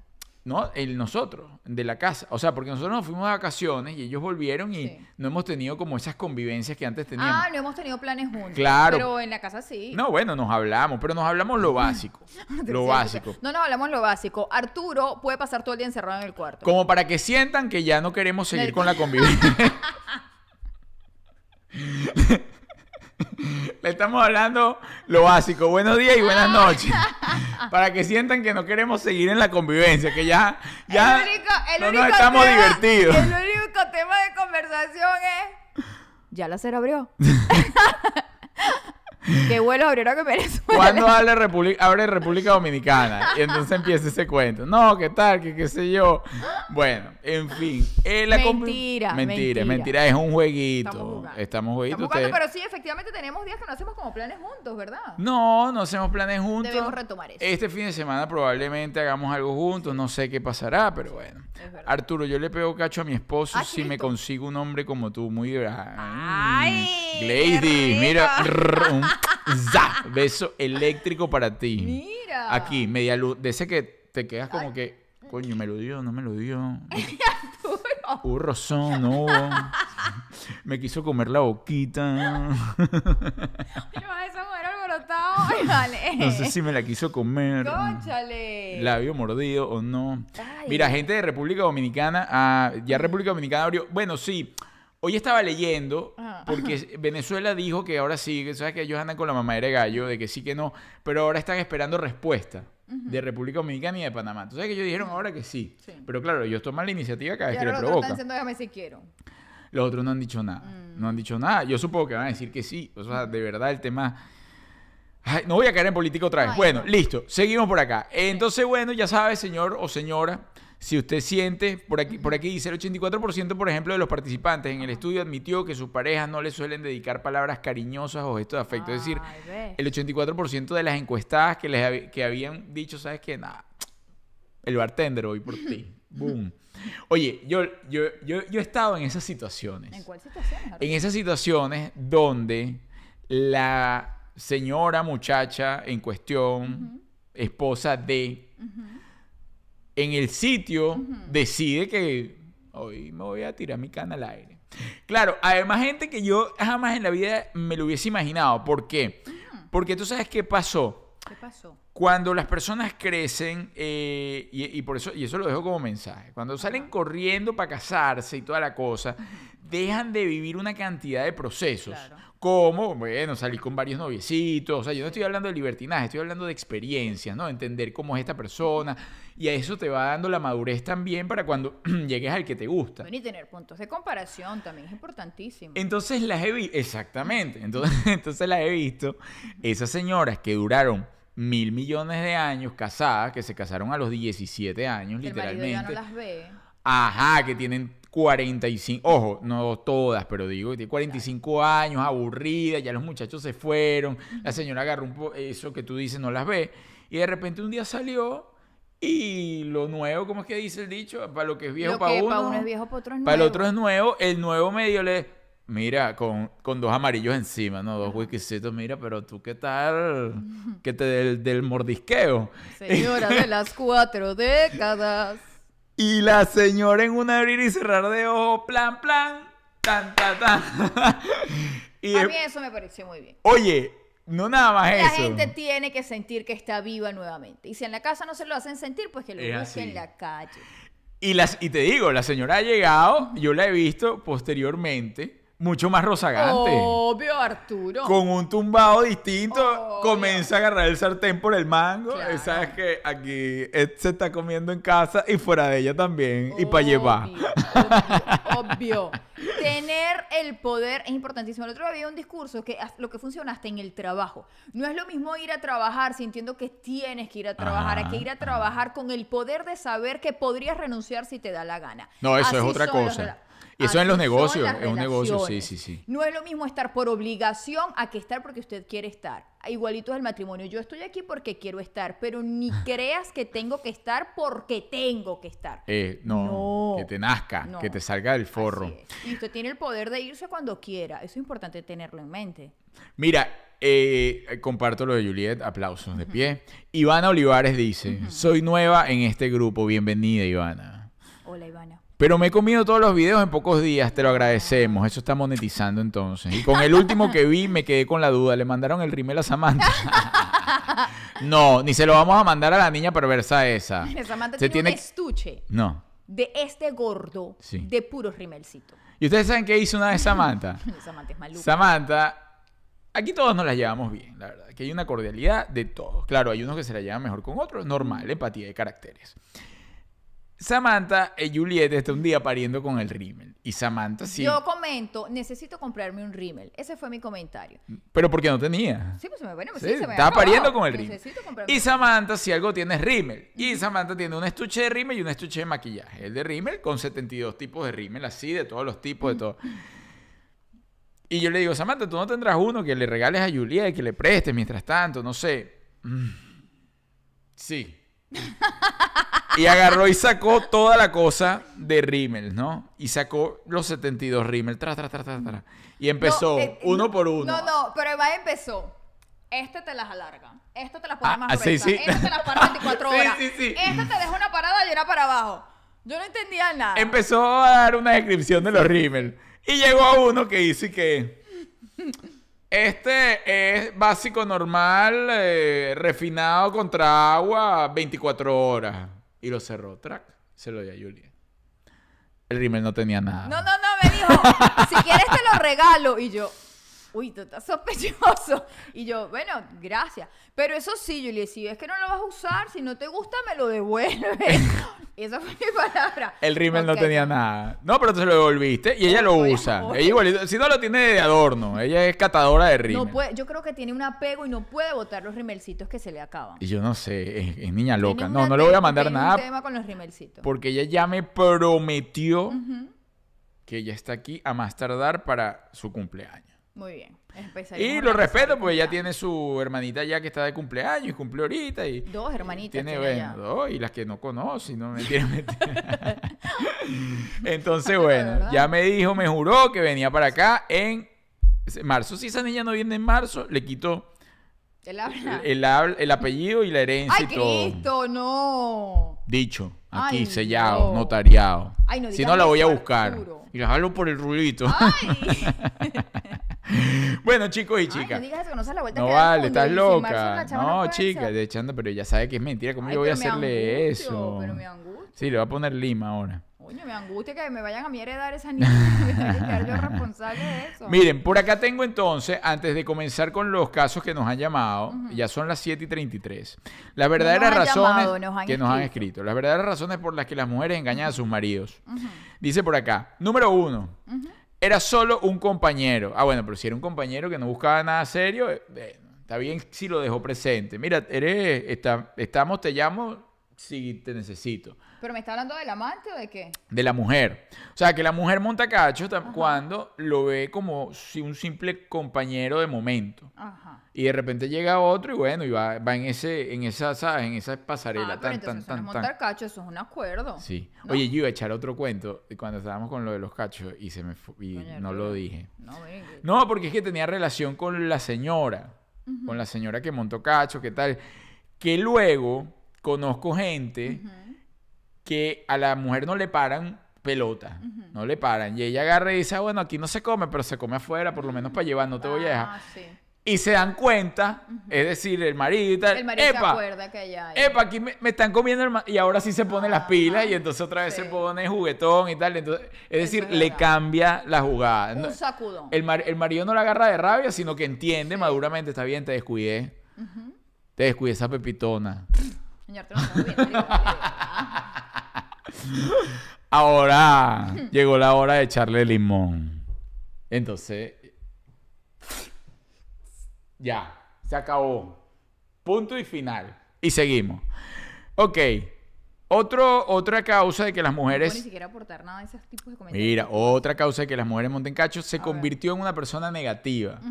¿No? El nosotros, de la casa. O sea, porque nosotros nos fuimos de vacaciones y ellos volvieron y Sí. no hemos tenido como esas convivencias que antes teníamos. Ah, no hemos tenido planes juntos. Claro. Pero en la casa sí. No, bueno, nos hablamos, pero nos hablamos lo básico. lo básico. No nos hablamos lo básico. Arturo puede pasar todo el día encerrado en el cuarto. Como para que sientan que ya no queremos seguir con la convivencia. Le estamos hablando lo básico. Buenos días y buenas noches. Para que sientan que no queremos seguir en la convivencia, que ya, ya el único, el no nos estamos tema- divertidos. El único tema de conversación es. Ya la cera abrió. ¿Qué vuelo abrieron que Venezuela? ¿Cuándo abre República, abre República Dominicana? Y entonces empieza ese cuento. No, ¿qué tal? ¿Qué, qué sé yo? Bueno, en fin. eh, la Mentira, Mentira, mentira. mentira. Es un jueguito. Estamos jugando. Estamos jueguito. Estamos jugando, ustedes- pero sí, efectivamente tenemos días que no hacemos como planes juntos, ¿verdad? No, no hacemos planes juntos. Debemos retomar eso. Este fin de semana probablemente hagamos algo juntos. No sé qué pasará, pero bueno. Arturo, yo le pego cacho a mi esposo Ah, si me consigo un hombre como tú. Muy Ay, Glady, qué mira. un za, beso eléctrico para ti. Mira. Aquí, media luz. De ese que te quedas como que, coño, me lo dio, no me lo dio. Hubo rozón, no hubo. Me quiso comer la boquita. No sé si me la quiso comer. Cónchale. labio mordido o no. Ay. Mira, gente de República Dominicana, ah, ya República Dominicana abrió. Bueno, sí. Hoy estaba leyendo, Ajá. porque Venezuela dijo que ahora sí, que sabes que ellos andan con la mamadera de gallo, de que sí que no, pero ahora están esperando respuesta de República Dominicana y de Panamá. Entonces que ellos dijeron ahora que sí. Sí. Pero claro, ellos toman la iniciativa cada Y vez que le los otros provoca. están diciendo, si quiero. Los otros no han dicho nada. Mm. No han dicho nada. Yo supongo que van a decir que sí. O sea, de verdad el tema... Ay, no voy a caer en política otra vez. Ay, bueno, no. listo. Seguimos por acá. Entonces, bueno, ya sabe, señor o señora, si usted siente, por aquí, por aquí dice el 84%, por ejemplo, de los participantes en el estudio admitió que sus parejas no le suelen dedicar palabras cariñosas o gestos de afecto. es decir, Ay, el 84% de las encuestadas que les que habían dicho, ¿sabes qué? Nada, el bartender hoy por ti. Boom. Oye, yo, yo, yo, yo he estado en esas situaciones. ¿En cuál situación? En esas situaciones donde la señora muchacha en cuestión, esposa de, en el sitio decide que hoy me voy a tirar mi cana al aire. Claro, además gente que yo jamás en la vida me lo hubiese imaginado. ¿Por qué? Porque tú sabes qué pasó. ¿Qué pasó? Cuando las personas crecen, eh, y, y por eso, y eso lo dejo como mensaje, cuando salen corriendo para casarse y toda la cosa, dejan de vivir una cantidad de procesos. Claro. Como, bueno, salir con varios noviecitos. O sea, yo no estoy hablando de libertinaje, estoy hablando de experiencias, ¿no? Entender cómo es esta persona. Y a eso te va dando la madurez también para cuando llegues al que te gusta. Bueno, y tener puntos de comparación también es importantísimo. Entonces las he visto, exactamente, entonces, entonces las he visto, esas señoras que duraron mil millones de años casadas, que se casaron a los 17 años, Que el marido literalmente. ya no las ve. Ajá, que tienen 45, ojo, no todas, pero digo, que tienen 45 años, aburridas, ya los muchachos se fueron, la señora agarró un po- eso que tú dices, no las ve, y de repente un día salió y lo nuevo, ¿cómo es que dice el dicho? Para lo que es viejo Lo para que uno. para uno es viejo, para otro es Para el nuevo. otro es nuevo, el nuevo medio le... Mira, con, con dos amarillos encima, ¿no? Dos whiskycitos, mira, pero tú qué tal, que te del, del mordisqueo. Señora de las cuatro décadas. Y la señora en un abrir y cerrar de ojo, plan, plan, tan, tan, tan. y A mí eso me pareció muy bien. oye, no nada más La eso. gente tiene que sentir que está viva nuevamente. Y si en la casa no se lo hacen sentir, pues que lo Es busque así. en la calle. Y, las, y te digo, la señora ha llegado, yo la he visto posteriormente, mucho más rozagante. Obvio, Arturo. Con un tumbado distinto, Obvio. comienza a agarrar el sartén por el mango. Claro. Sabes que aquí Ed se está comiendo en casa y fuera de ella también. Y para llevar. Obvio, Obvio. Tener el poder es importantísimo. El otro día había un discurso que lo que funciona hasta en el trabajo. No es lo mismo ir a trabajar sintiendo que tienes que ir a trabajar, a que ir a trabajar con el poder de saber que podrías renunciar si te da la gana. No, eso es otra cosa. Y eso en los negocios, es un negocio, sí, sí, sí. No es lo mismo estar por obligación a que estar porque usted quiere estar. Igualito es el matrimonio. Yo estoy aquí porque quiero estar, pero ni creas que tengo que estar porque tengo que estar. Eh, no, No. que te nazca, No. que te salga del forro. Y usted tiene el poder de irse cuando quiera. Eso es importante tenerlo en mente. Mira, eh, comparto lo de Juliet, aplausos de pie. Ivana Olivares dice, soy nueva en este grupo, bienvenida Ivana. Hola, Ivana. Pero me he comido todos los videos en pocos días, te lo agradecemos, eso está monetizando entonces. Y con el último que vi me quedé con la duda, ¿le mandaron el rimel a Samantha? no, ni se lo vamos a mandar a la niña perversa esa. Samantha Se tiene, tiene... un estuche No. de este gordo Sí. de puros rimelcitos. ¿Y ustedes saben qué hizo una vez Samantha? Samantha es maluca. Samantha, aquí todos nos la llevamos bien, la verdad. Que hay una cordialidad de todos. Claro, hay unos que se la llevan mejor con otros, normal, empatía de caracteres. Samantha y Juliet está un día pariendo con el rímel. Y Samantha sí. Yo comento, necesito comprarme un rímel. Ese fue mi comentario. Pero porque no tenía. Sí, pues se me, bueno, Sí, sí, se me estaba pariendo con el rímel. Y Samantha, si algo tiene es rímel. Y Samantha tiene un estuche de rímel y un estuche de maquillaje. El de rímel con 72 tipos de rímel, así, de todos los tipos, de todo. Y yo le digo, Samantha, tú no tendrás uno que le regales a Juliet, que le prestes mientras tanto, no sé. Mm. Sí. Y agarró y sacó toda la cosa de rímel, ¿no? Y sacó los 72 rímel, tra, tra, tra, tra, tra. Y empezó No, eh, uno no, por uno. No, no, pero además empezó. Este te las alarga. Este te las pone Ah, más ah, sí, gruesas. sí. Este te las para 24 Sí, horas. sí, sí. Este te deja una parada y una para abajo. Yo no entendía nada. empezó a dar una descripción de los rímel. Y llegó a uno que dice que este es básico normal, eh, refinado contra agua, 24 horas. Y lo cerró, track, se lo dio a Juliet. El rímel no tenía nada. No, no, no, me dijo, si quieres te lo regalo. Y yo, uy, tú estás sospechoso. Y yo, bueno, gracias. Pero eso sí, Julie, si es que no lo vas a usar, si no te gusta, me lo devuelve. Esa fue mi palabra. El rímel no tenía nada. No, pero te lo devolviste y ella lo usa. Ella igualito, si no lo tiene de adorno, ella es catadora de rímel. No puede, yo creo que tiene un apego y no puede botar los rimelcitos que se le acaban. Y yo no sé, es, es niña loca. No, no le voy a mandar nada un tema con los rimelcitos. porque ella ya me prometió que ella está aquí a más tardar para su cumpleaños. Muy bien. Y lo respeto el porque ella cumpleaños. tiene su hermanita ya que está de cumpleaños y cumplió ahorita y Dos hermanitas. tiene, dos y las que no conoce, no me entiendes. Entonces, bueno, ya me dijo, me juró que venía para acá en marzo. Si esa niña no viene en marzo, le quito el, hab- el apellido y la herencia ¡Ay, y todo. Cristo! ¡No! Dicho, aquí, Ay, sellado, no. notariado. Ay, no si no, la voy a buscar. Arturo. Y la jalo por el rulito. ¡Ay! bueno, chicos y chicas. no digas eso, que no se la vuelta No a quedar vale, estás loca. No, chica, ser. de echando, pero ella sabe que es mentira. ¿Cómo yo voy a hacerle angustio, eso? Pero me angustia. Sí, le voy a poner lima ahora. Coño, me angustia que me vayan a a heredar esa niña. Me quedar yo responsable de eso. Miren, por acá tengo entonces, antes de comenzar con los casos que nos han llamado, ya son las 7 y 33. Las verdaderas razones llamado, nos han que nos han escrito. escrito. Las verdaderas razones por las que las mujeres engañan a sus maridos. Dice por acá, número uno, era solo un compañero. Ah, bueno, pero si era un compañero que no buscaba nada serio, eh, está bien si lo dejó presente. Mira, eres, está- estamos, te llamo si te necesito. ¿Pero me está hablando del amante o de qué? De la mujer. O sea, que la mujer monta cacho tam- cuando lo ve como si un simple compañero de momento. Ajá. Y de repente llega otro y bueno, y va, va en ese, en esa, ¿sabes? En esa pasarela. Ah, pero tan, entonces tan, eso no es tan, montar tan. cacho, eso es un acuerdo. Sí. ¿No? Oye, yo iba a echar otro cuento cuando estábamos con lo de los cachos y se me y no lo dije. No, No, porque es que tenía relación con la señora. Con la señora que montó cacho, ¿qué tal? Que luego conozco gente que a la mujer no le paran pelota. No le paran. Y ella agarra y dice, ah, bueno, aquí no se come, pero se come afuera, por lo menos para llevar, no te voy a dejar. Ah, sí. y se dan cuenta, es decir, el marido y tal. El marido se "Epa, acuerda que ya hay. Epa, aquí me, me están comiendo el ma-", y ahora sí se pone las pilas y entonces otra vez Sí. se pone juguetón y tal. Entonces, es decir, es le cambia la jugada. No- Un sacudón. el, mar- el marido no la agarra de rabia, sino que entiende maduramente, está bien, te descuidé. Te descuidé esa pepitona. Señor, te lo estamos viendo, marico, vale, ¿verdad? Ahora llegó la hora de echarle limón. Entonces, ya, se acabó. Punto y final. Y seguimos. Ok. Otro, otra causa de que las No puedo ni mujeres... siquiera aportar nada de esos tipos de comentarios. Mira, otra causa de que las mujeres monten cachos se A ver. convirtió en una persona negativa.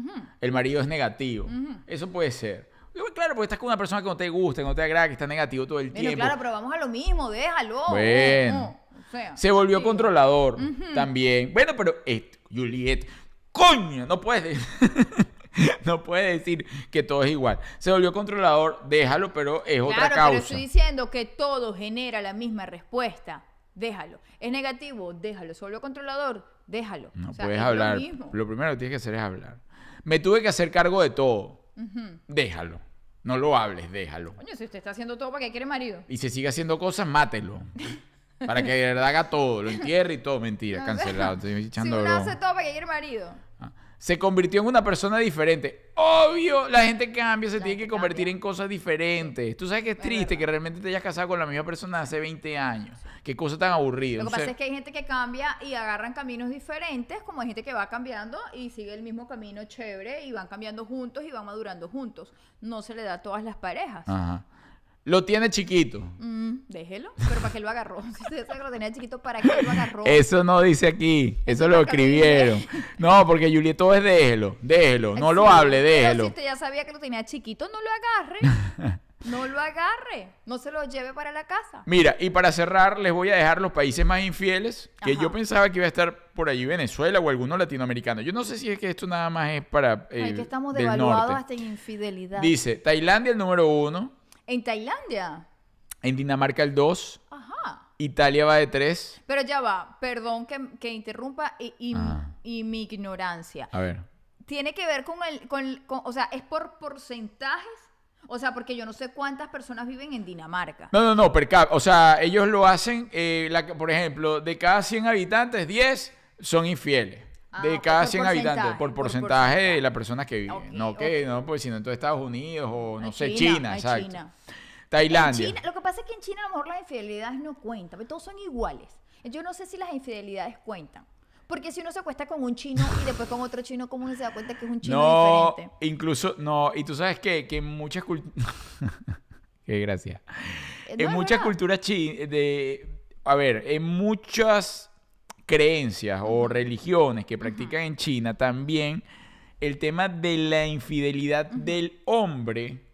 El marido es negativo. Eso puede ser. Claro, porque estás con una persona que no te gusta, que no te agrada, que está negativo todo el Bueno, tiempo. claro, pero vamos a lo mismo, déjalo. Bueno. No, no, o sea, Se volvió sí. controlador también. Bueno, pero eh, Juliet, coño, no puedes no puedes decir que todo es igual. Se volvió controlador, déjalo, pero es otra Claro, pero causa. estoy diciendo que todo genera la misma respuesta. Déjalo. Es negativo, déjalo. Se volvió controlador, déjalo. No O sea, puedes lo hablar. Lo, primero que tienes que hacer es hablar. Me tuve que hacer cargo de todo. Déjalo. No lo hables, déjalo. Coño, si usted está haciendo todo para que quiere marido. Y si sigue haciendo cosas, mátelo. Para que de verdad haga todo, lo entierre y todo. Mentira, cancelado. Estoy Si echando uno broma. hace todo para que quiere marido. Ah. Se convirtió en una persona diferente. Obvio, la gente cambia, se La tiene que convertir cambia. en cosas diferentes. Tú sabes que es Es triste verdad. que realmente te hayas casado con la misma persona hace 20 años. Qué cosa tan aburrida. Lo que pasa es que hay gente que cambia y agarran caminos diferentes, como hay gente que va cambiando y sigue el mismo camino chévere y van cambiando juntos y van madurando juntos. No se le da a todas las parejas. Ajá. Lo tiene chiquito. Mm, déjelo, pero para que lo agarró. Si usted sabe que lo tenía chiquito, ¿para qué lo agarró? Eso no dice aquí. Eso lo escribieron. No, porque Julieto es déjelo. Déjelo. No lo hable, pero déjelo. si usted ya sabía que lo tenía chiquito, no lo agarre. no lo agarre. No se lo lleve para la casa. Mira, y para cerrar, les voy a dejar los países más infieles, que Ajá. yo pensaba que iba a estar por allí Venezuela o alguno latinoamericano. Yo no sé si es que esto nada más es para Ay, eh, que estamos del devaluados norte. hasta en infidelidad. Dice, Tailandia el número uno, En Tailandia. en Dinamarca el dos, Ajá. Italia va de tres. Pero ya va, perdón que, que interrumpa y, y- Ah. y mi ignorancia. A ver. Tiene que ver con el, con, con- o sea, es por porcentajes. O sea, porque yo no sé cuántas personas viven en Dinamarca. No, no, no, per cap- O sea, ellos lo hacen, eh, la- por ejemplo, de cada 100 habitantes, 10 son infieles. Ah, de cada por 100 habitantes, porcentaje, por por porcentaje de las personas que viven. No que, no, pues sino en Estados Unidos o no sé, China, exacto. China. Tailandia. En China- lo que pasa es que en China a lo mejor las infidelidades no cuentan, pero todos son iguales. Yo no sé si las infidelidades cuentan. Porque si uno se acuesta con un chino y después con otro chino, ¿cómo uno se da cuenta que es un chino No, diferente? incluso, no, y tú sabes que, que en muchas culturas... Qué gracia. Eh, en muchas culturas de... A ver, en muchas creencias o religiones que practican en China también el tema de la infidelidad del hombre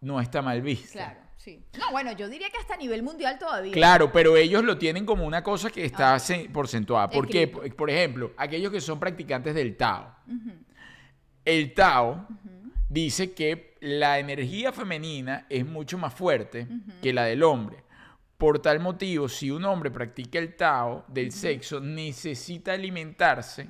no está mal visto. Claro, sí. No, bueno, yo diría que hasta a nivel mundial todavía. Claro, pero ellos lo tienen como una cosa que está se- porcentuada. ¿Por qué? Escrito. Por, ejemplo, aquellos que son practicantes del Tao. El Tao dice que la energía femenina es mucho más fuerte que la del hombre. Por tal motivo, si un hombre practica el Tao del sexo, necesita alimentarse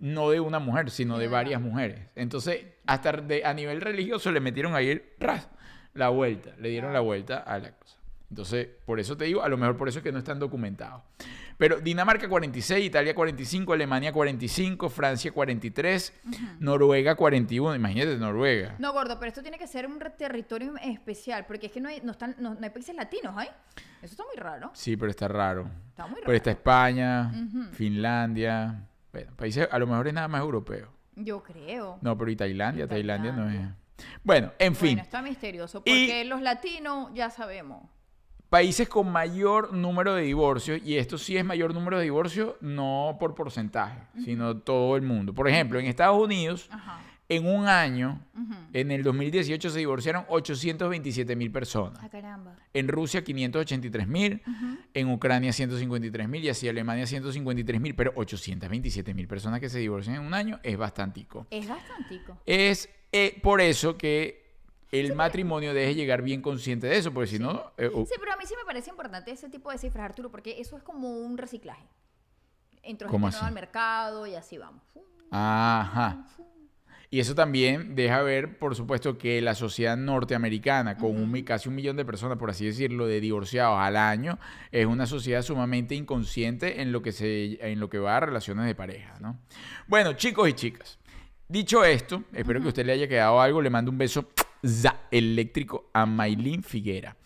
no de una mujer, sino de varias mujeres. Entonces, hasta de- a nivel religioso le metieron ahí ras, la vuelta, le dieron la vuelta a la cosa. Entonces, por eso te digo, a lo mejor por eso es que no están documentados. Pero Dinamarca 46, Italia 45, Alemania 45, Francia 43, Noruega 41. Imagínate Noruega. No, gordo, pero esto tiene que ser un territorio especial, porque es que no hay, no están, no, no hay países latinos, ¿hay? Eso está muy raro. Sí, pero está raro. Está muy raro. Pero está España, Finlandia. Bueno, países, a lo mejor es nada más europeo. Yo creo. No, pero y Tailandia, Y Tailandia no es. Bueno, en fin. Bueno, está misterioso, Y- porque los latinos ya sabemos. Países con mayor número de divorcios, y esto sí es mayor número de divorcios, no por porcentaje, sino todo el mundo. Por ejemplo, en Estados Unidos, Ajá. en un año, Ujú. en el 2018 se divorciaron 827 mil personas. Ah, caramba. En Rusia 583 mil, en Ucrania 153 mil y así Alemania 153 mil, pero 827 mil personas que se divorcian en un año es bastantico. Es bastantico. Es eh, por eso que el matrimonio debe llegar bien consciente de eso, porque si no... eh, uh, Sí, pero a mí sí me parece importante ese tipo de cifras, Arturo, porque eso es como un reciclaje. Entró ¿Cómo gente nueva al mercado y así vamos. Ajá. Y eso también deja ver, por supuesto, que la sociedad norteamericana, con un, casi un millón de personas, por así decirlo, de divorciados al año, es una sociedad sumamente inconsciente en lo que, se, en lo que va a relaciones de pareja, ¿no? Bueno, chicos y chicas, dicho esto, espero que a usted le haya quedado algo. Le mando un beso za, eléctrico a Maylin Figuera.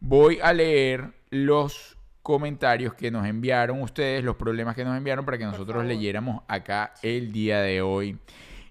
Voy a leer los comentarios que nos enviaron ustedes, los problemas que nos enviaron para que nosotros leyéramos acá el día de hoy.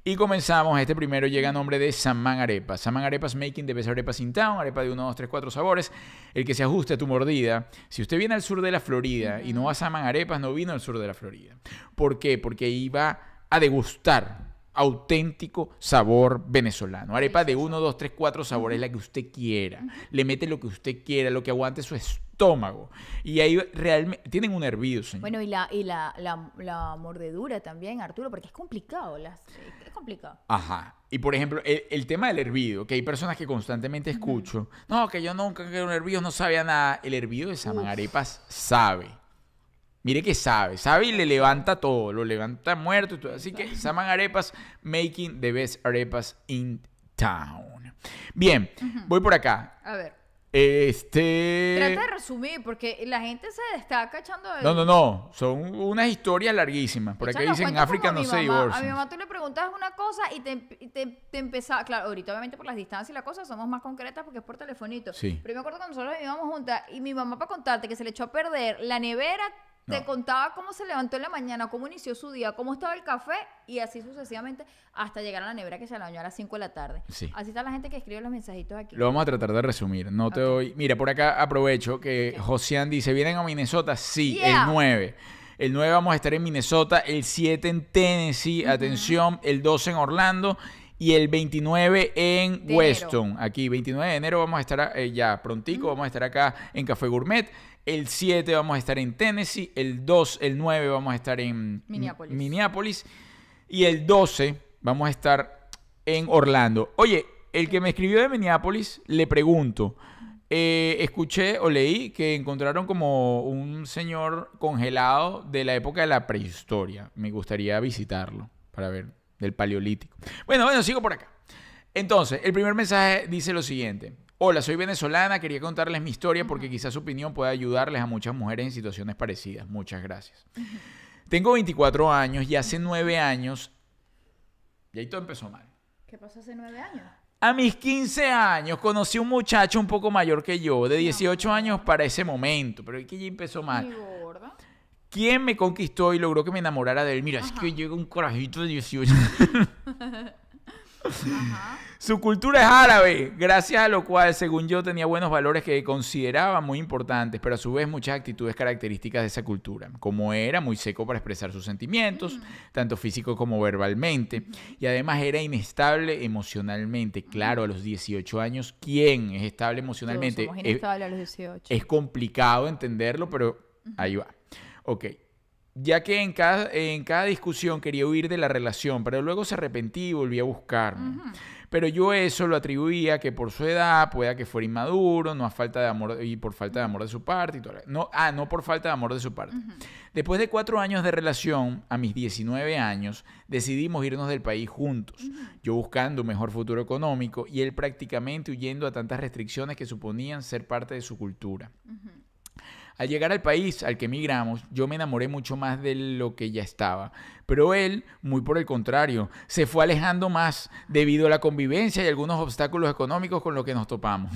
Y comenzamos. Este primero llega a nombre de Saman Arepas. Saman Arepas Making the best arepas in town. Arepa de 1, 2, 3, 4 sabores. El que se ajuste a tu mordida. Si usted viene al sur de la Florida y no va a Saman Arepas, no vino al sur de la Florida. ¿Por qué? Porque iba a degustar auténtico sabor venezolano. Arepa de 1, 2, 3, 4 sabores, la que usted quiera. Le mete lo que usted quiera, lo que aguante su estómago. Y ahí realmente tienen un hervido, señor. Bueno, y la, y la, la, la mordedura también, Arturo, porque es complicado. Las, es complicado. Ajá. Y por ejemplo, el, el tema del hervido, que hay personas que constantemente escucho, no, que yo nunca que un hervido no sabía nada. El hervido de Samanarepas sabe. Mire que sabe, sabe y le levanta todo, lo levanta muerto y todo. Así que Saman Arepas making the best arepas in town. Bien, voy por acá. A ver, Este. trata de resumir, porque la gente se destaca echando de... No, no, no. Son unas historias larguísimas. Por acá dicen cuentos África no se mamá. A mi divorcia. mamá tú le preguntas una cosa y te, te, te empezaba... Claro, ahorita obviamente por las distancias y la cosa somos más concretas porque es por telefonito. Sí. Pero yo me acuerdo cuando nosotros vivíamos juntas y mi mamá para contarte que se le echó a perder la nevera... Te contaba cómo se levantó en la mañana, cómo inició su día, cómo estaba el café y así sucesivamente hasta llegar a la nevera que se la bañó a las 5 de la tarde. Sí. Así está la gente que escribe los mensajitos aquí. Lo vamos a tratar de resumir. No te doy. Mira, por acá aprovecho que Josian dice: ¿Vienen a Minnesota? Sí, Yeah. el 9. El 9 vamos a estar en Minnesota, el 7 en Tennessee, atención, el 12 en Orlando y el 29 en Weston. Aquí, 29 de enero vamos a estar eh, ya prontico, vamos a estar acá en Café Gourmet. El 7 vamos a estar en Tennessee, el 2, el 9 vamos a estar en Minneapolis. Minneapolis y el 12 vamos a estar en Orlando. Oye, el que me escribió de Minneapolis, le pregunto, eh, escuché o leí que encontraron como un señor congelado de la época de la prehistoria. Me gustaría visitarlo para ver del paleolítico. Bueno, bueno, sigo por acá. Entonces, el primer mensaje dice lo siguiente. Hola, soy venezolana, quería contarles mi historia porque quizás su opinión pueda ayudarles a muchas mujeres en situaciones parecidas. Muchas gracias. Tengo 24 años y hace 9 años... Y ahí todo empezó mal. ¿Qué pasó hace nueve años? A mis 15 años conocí un muchacho un poco mayor que yo, de 18 años para ese momento, pero es que ya empezó mal. ¿Quién me conquistó y logró que me enamorara de él? Mira, es que llega un corajito de 18. Ajá. Su cultura es árabe, gracias a lo cual, según yo, tenía buenos valores que consideraba muy importantes, pero a su vez muchas actitudes características de esa cultura, como era muy seco para expresar sus sentimientos, tanto físico como verbalmente, y además era inestable emocionalmente. Claro, a los 18 años, ¿quién es estable emocionalmente? Somos Eh, inestables a los 18. es complicado entenderlo, pero ahí va. Ok. Ya que en cada, en cada discusión quería huir de la relación, pero luego se arrepentí y volví a buscarme. Pero yo eso lo atribuía que por su edad, pueda que fuera inmaduro, no a falta de amor y por falta de amor de su parte y todo. No, ah, no por falta de amor de su parte. Después de cuatro años de relación, a mis 19 años, decidimos irnos del país juntos. Yo buscando un mejor futuro económico y él prácticamente huyendo a tantas restricciones que suponían ser parte de su cultura. Al llegar al país al que emigramos, yo me enamoré mucho más de lo que ya estaba. Pero él, muy por el contrario, se fue alejando más debido a la convivencia y algunos obstáculos económicos con los que nos topamos.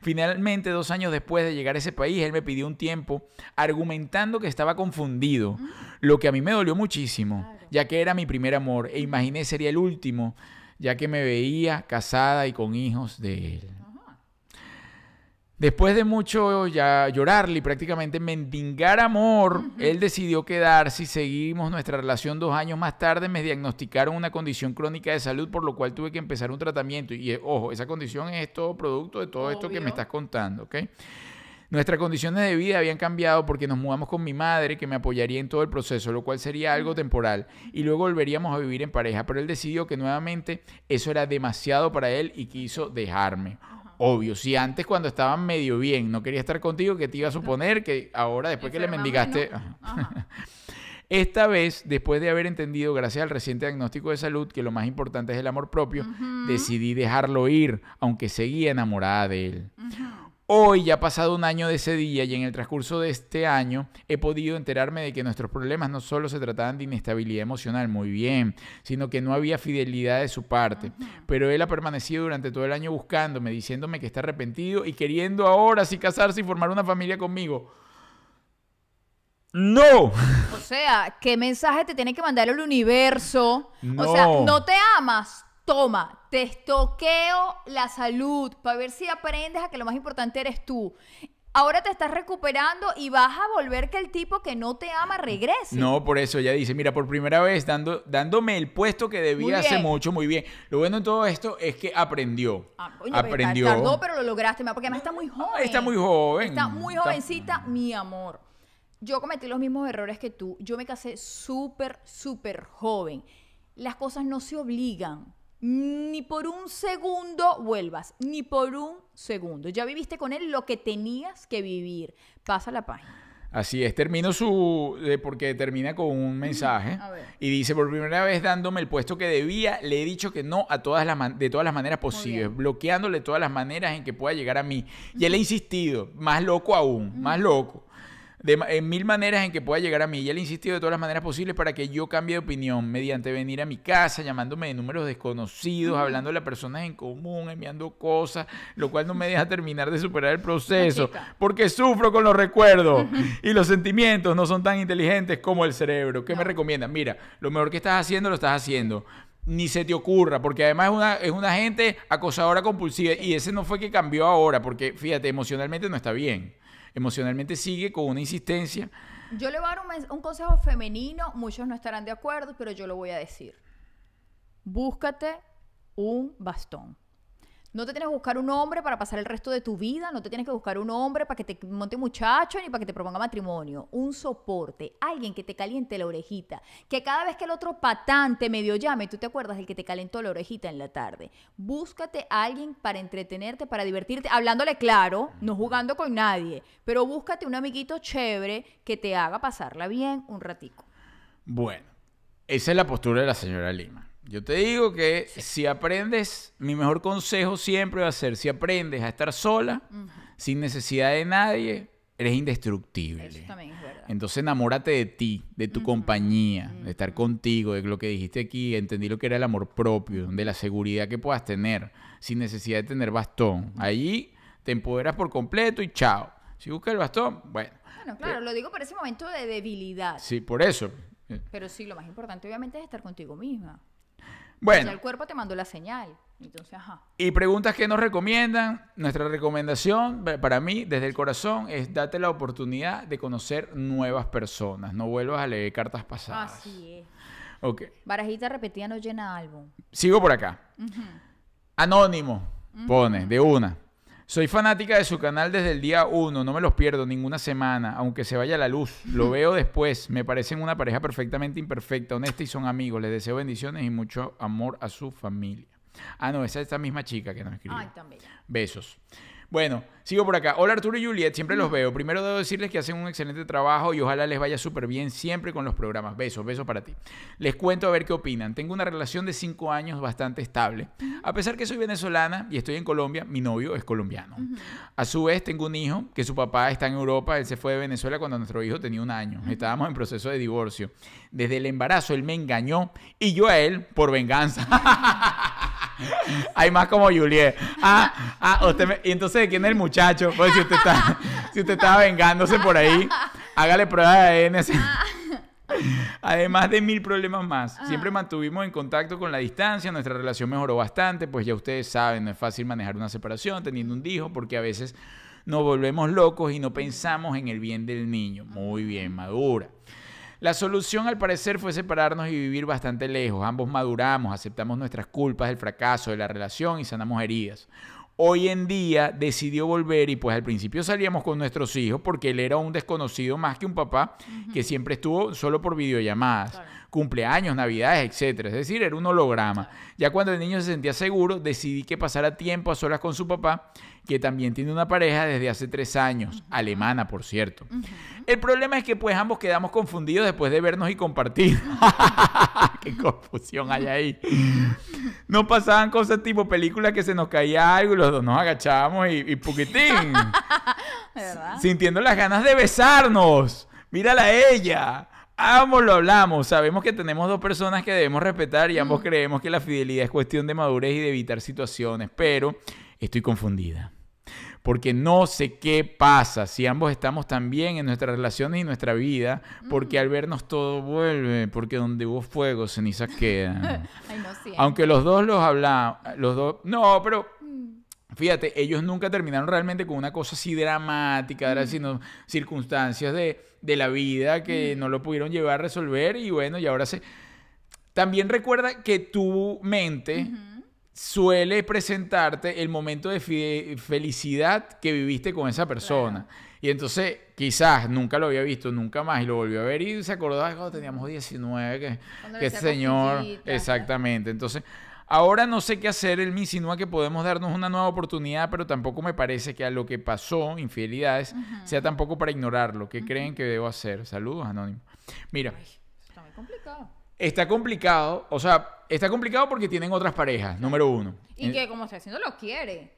Finalmente, dos años después de llegar a ese país, él me pidió un tiempo argumentando que estaba confundido, lo que a mí me dolió muchísimo, ya que era mi primer amor e imaginé sería el último, ya que me veía casada y con hijos de él. Después de mucho ya llorarle y prácticamente mendigar amor, él decidió quedarse y seguimos nuestra relación dos años más tarde. Me diagnosticaron una condición crónica de salud, por lo cual tuve que empezar un tratamiento. Y eh, ojo, esa condición es todo producto de todo esto que me estás contando, ¿ok? Nuestras condiciones de vida habían cambiado porque nos mudamos con mi madre, que me apoyaría en todo el proceso, lo cual sería algo temporal, y luego volveríamos a vivir en pareja. Pero él decidió que nuevamente eso era demasiado para él y quiso dejarme. Obvio, si antes cuando estaban medio bien no quería estar contigo, que te iba a suponer que ahora después que le mendigaste... menos. Ajá. Ajá. Esta vez, después de haber entendido, gracias al reciente diagnóstico de salud, que lo más importante es el amor propio, decidí dejarlo ir, aunque seguía enamorada de él. Hoy ya ha pasado un año de ese día y en el transcurso de este año he podido enterarme de que nuestros problemas no solo se trataban de inestabilidad emocional, muy bien, sino que no había fidelidad de su parte. Pero él ha permanecido durante todo el año buscándome, diciéndome que está arrepentido y queriendo ahora sí casarse y formar una familia conmigo. No. O sea, ¿qué mensaje te tiene que mandar el universo? O sea, No. no te amas. Toma, te estoqueo la salud para ver si aprendes a que lo más importante eres tú. Ahora te estás recuperando y vas a volver que el tipo que no te ama regrese. No, por eso ella dice, mira, por primera vez dando, dándome el puesto que debía hace mucho, muy bien. Lo bueno en todo esto es que aprendió. Ah, pero aprendió. Tardó, pero lo lograste, porque además está muy joven. Está muy joven. Está muy Está- jovencita, mi amor. Yo cometí los mismos errores que tú. Yo me casé súper, súper joven. Las cosas no se obligan. Ni por un segundo vuelvas. Ni por un segundo. Ya viviste con él lo que tenías que vivir. Pasa la página. Así es, termino su. eh, porque termina con un mensaje. A ver. Y dice: Por primera vez dándome el puesto que debía, le he dicho que no a todas las man- de todas las maneras posibles, bloqueándole todas las maneras en que pueda llegar a mí. Y él ha insistido, más loco aún, más loco. De, en mil maneras en que pueda llegar a mí. Y él ha insistido de todas las maneras posibles para que yo cambie de opinión, mediante venir a mi casa, llamándome de números desconocidos, hablándole a personas en común, enviando cosas, lo cual no me deja terminar de superar el proceso. Porque sufro con los recuerdos y los sentimientos no son tan inteligentes como el cerebro. ¿Qué me recomiendan? Mira, lo mejor que estás haciendo lo estás haciendo. Ni se te ocurra, porque además es una, es una gente acosadora compulsiva y ese no fue que cambió ahora, porque fíjate, emocionalmente no está bien. Emocionalmente sigue con una insistencia. Yo le voy a dar un, un consejo femenino. Muchos no estarán de acuerdo, pero yo lo voy a decir. Búscate un bastón. No te tienes que buscar un hombre para pasar el resto de tu vida, no te tienes que buscar un hombre para que te monte muchacho ni para que te proponga matrimonio. Un soporte, alguien que te caliente la orejita, que cada vez que el otro patán te medio llame, tú te acuerdas del que te calentó la orejita en la tarde. Búscate a alguien para entretenerte, para divertirte, hablándole claro, no jugando con nadie, pero búscate un amiguito chévere que te haga pasarla bien un ratico. Bueno, esa es la postura de la señora Lima. Yo te digo que si aprendes, mi mejor consejo siempre va a ser, si aprendes a estar sola, sin necesidad de nadie, eres indestructible. Eso también es verdad. Entonces enamórate de ti, de tu compañía, de estar contigo, de lo que dijiste aquí, entendí lo que era el amor propio, de la seguridad que puedas tener, sin necesidad de tener bastón. Allí te empoderas por completo y chao. Si buscas el bastón, bueno, Bueno, claro, lo digo por ese momento de debilidad. sí, por eso. Pero sí, lo más importante obviamente es estar contigo misma. Bueno, el cuerpo te mandó la señal. Entonces, ajá. y preguntas que nos recomiendan. Nuestra recomendación pa- para mí, desde el corazón, es date la oportunidad de conocer nuevas personas. No vuelvas a leer cartas pasadas. Así es. Ok. Barajita repetida no llena álbum. Sigo por acá. Anónimo, pone, de una. Soy fanática de su canal desde el día uno, no me los pierdo ninguna semana, aunque se vaya la luz. Lo veo después, me parecen una pareja perfectamente imperfecta, honesta y son amigos. Les deseo bendiciones y mucho amor a su familia. Ah, no, esa es esta misma chica que nos escribió. Ay, tan bella. Besos. Bueno, sigo por acá. Hola Arturo y Juliet, siempre los veo. Primero debo decirles que hacen un excelente trabajo y ojalá les vaya súper bien siempre con los programas. Besos, besos para ti. Les cuento a ver qué opinan. Tengo una relación de cinco años bastante estable. A pesar que soy venezolana y estoy en Colombia, mi novio es colombiano. A su vez, tengo un hijo que su papá está en Europa. Él se fue de Venezuela cuando nuestro hijo tenía un año. Estábamos en proceso de divorcio. Desde el embarazo, él me engañó y yo a él por venganza. Hay más como Juliet. Ah, ah, usted me- y entonces, ¿de quién es el muchacho? Pues si usted está, si usted estaba vengándose por ahí, hágale prueba de ADN. Además de mil problemas más, siempre mantuvimos en contacto con la distancia, nuestra relación mejoró bastante, pues ya ustedes saben, no es fácil manejar una separación teniendo un hijo, porque a veces nos volvemos locos y no pensamos en el bien del niño. Muy bien, madura. La solución al parecer fue separarnos y vivir bastante lejos. Ambos maduramos, aceptamos nuestras culpas del fracaso de la relación y sanamos heridas. hoy en día decidió volver y pues al principio salíamos con nuestros hijos porque él era un desconocido más que un papá que siempre estuvo solo por videollamadas, Claro. cumpleaños, navidades, etcétera. Es decir, era un holograma. Ya cuando el niño se sentía seguro, decidí que pasara tiempo a solas con su papá, que también tiene una pareja desde hace tres años, alemana, por cierto. El problema es que pues ambos quedamos confundidos después de vernos y compartir. Qué confusión hay ahí. No pasaban cosas tipo películas que se nos caía algo y los dos nos agachábamos y, y puquitín. Sintiendo las ganas de besarnos. Mírala a ella. Ambos lo hablamos. Sabemos que tenemos dos personas que debemos respetar y ambos creemos que la fidelidad es cuestión de madurez y de evitar situaciones. Pero estoy confundida. Porque no sé qué pasa si ambos estamos tan bien en nuestras relaciones y nuestra vida. Porque al vernos todo vuelve. Porque donde hubo fuego, cenizas quedan. Ay, no. Aunque los dos los hablamos, los dos, no, pero fíjate, ellos nunca terminaron realmente con una cosa así dramática, era sino circunstancias de, de la vida que no lo pudieron llevar a resolver y bueno, y ahora se... También recuerda que tu mente suele presentarte el momento de felicidad que viviste con esa persona. Y entonces, quizás nunca lo había visto, nunca más, y lo volvió a ver y se acordó de cuando teníamos 19, que, que hacía señor, exactamente. Entonces, ahora no sé qué hacer, él me insinúa que podemos darnos una nueva oportunidad, pero tampoco me parece que a lo que pasó, infidelidades, sea tampoco para ignorarlo. ¿Qué creen que debo hacer? Saludos, Anónimo. Mira, Está muy complicado. Está complicado, o sea, está complicado porque tienen otras parejas, número uno. Y que como está haciendo lo quiere.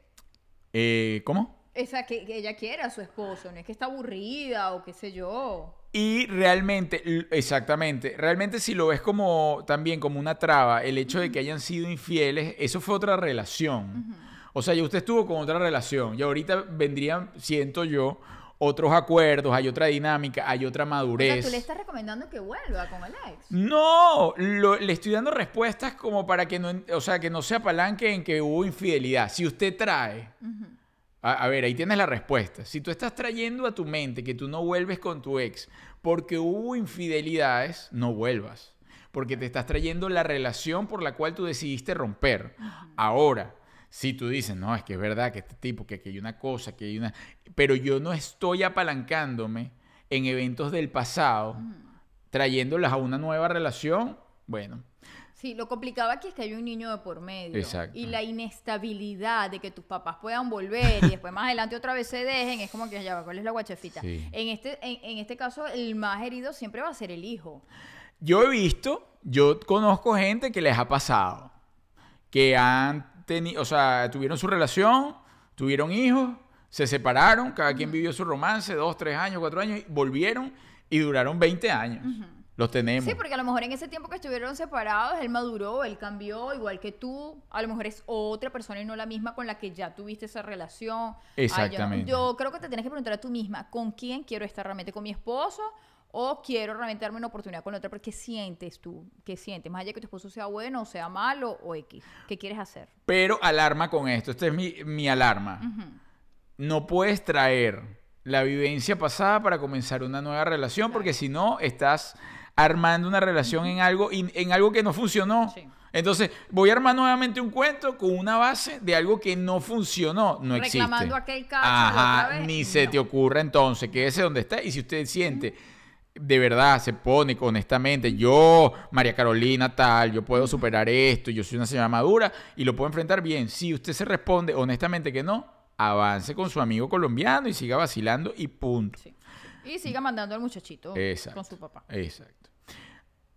eh, ¿Cómo? Esa que, que ella quiere a su esposo, no es que está aburrida o qué sé yo. Y realmente, exactamente, realmente si lo ves como también como una traba, el hecho de que hayan sido infieles, eso fue otra relación. O sea, ya usted estuvo con otra relación y ahorita vendrían, siento yo, otros acuerdos, hay otra dinámica, hay otra O sea, madurez. tú le estás recomendando que vuelva con el ex. No, lo- le estoy dando respuestas como para que no, o sea, que no se apalanque en que hubo infidelidad. Si usted trae, a, a ver, ahí tienes la respuesta. Si tú estás trayendo a tu mente que tú no vuelves con tu ex porque hubo infidelidades, no vuelvas. Porque te estás trayendo la relación por la cual tú decidiste romper. Ahora, si tú dices, no, es que es verdad que este tipo, que aquí hay una cosa, que hay una... Pero yo no estoy apalancándome en eventos del pasado, trayéndolas a una nueva relación, bueno, Sí, lo complicado aquí es que hay un niño de por medio. Exacto. Y la inestabilidad de que tus papás puedan volver y después más adelante otra vez se dejen, es como que ya va, ¿cuál es la guachafita? Sí. En, este, en, en este caso, el más herido siempre va a ser el hijo. Yo he visto, yo conozco gente que les ha pasado, que han tenido, o sea, tuvieron su relación, tuvieron hijos, se separaron, cada quien vivió su romance, dos, tres años, cuatro años, y volvieron y duraron 20 años. Los tenemos. Sí, porque a lo mejor en ese tiempo que estuvieron separados, él maduró, él cambió, igual que tú. A lo mejor es otra persona y no la misma con la que ya tuviste esa relación. Ay, yo Exactamente. yo, creo que te tienes que preguntar a tú misma, ¿con quién quiero estar realmente? ¿Con mi esposo? ¿O quiero realmente darme una oportunidad con otra? Porque ¿qué sientes tú? ¿Qué sientes? Más allá de que tu esposo sea bueno o sea malo o X. ¿Qué quieres hacer? Pero alarma con esto, esta es mi, mi alarma. No puedes traer la vivencia pasada para comenzar una nueva relación, porque si no, estás armando una relación en algo, en, en algo que no funcionó. Sí. Entonces, voy a armar nuevamente un cuento con una base de algo que no funcionó, no existe. Reclamando aquel la Ajá, otra vez, ni se te ocurra entonces, quédese donde está. Y si usted siente, de verdad, se pone honestamente, yo, María Carolina, tal, yo puedo superar esto, yo soy una señora madura y lo puedo enfrentar bien. Si usted se responde honestamente que no, avance con su amigo colombiano y siga vacilando y punto. Sí. Y siga mandando al muchachito Exacto. con su papá. Exacto.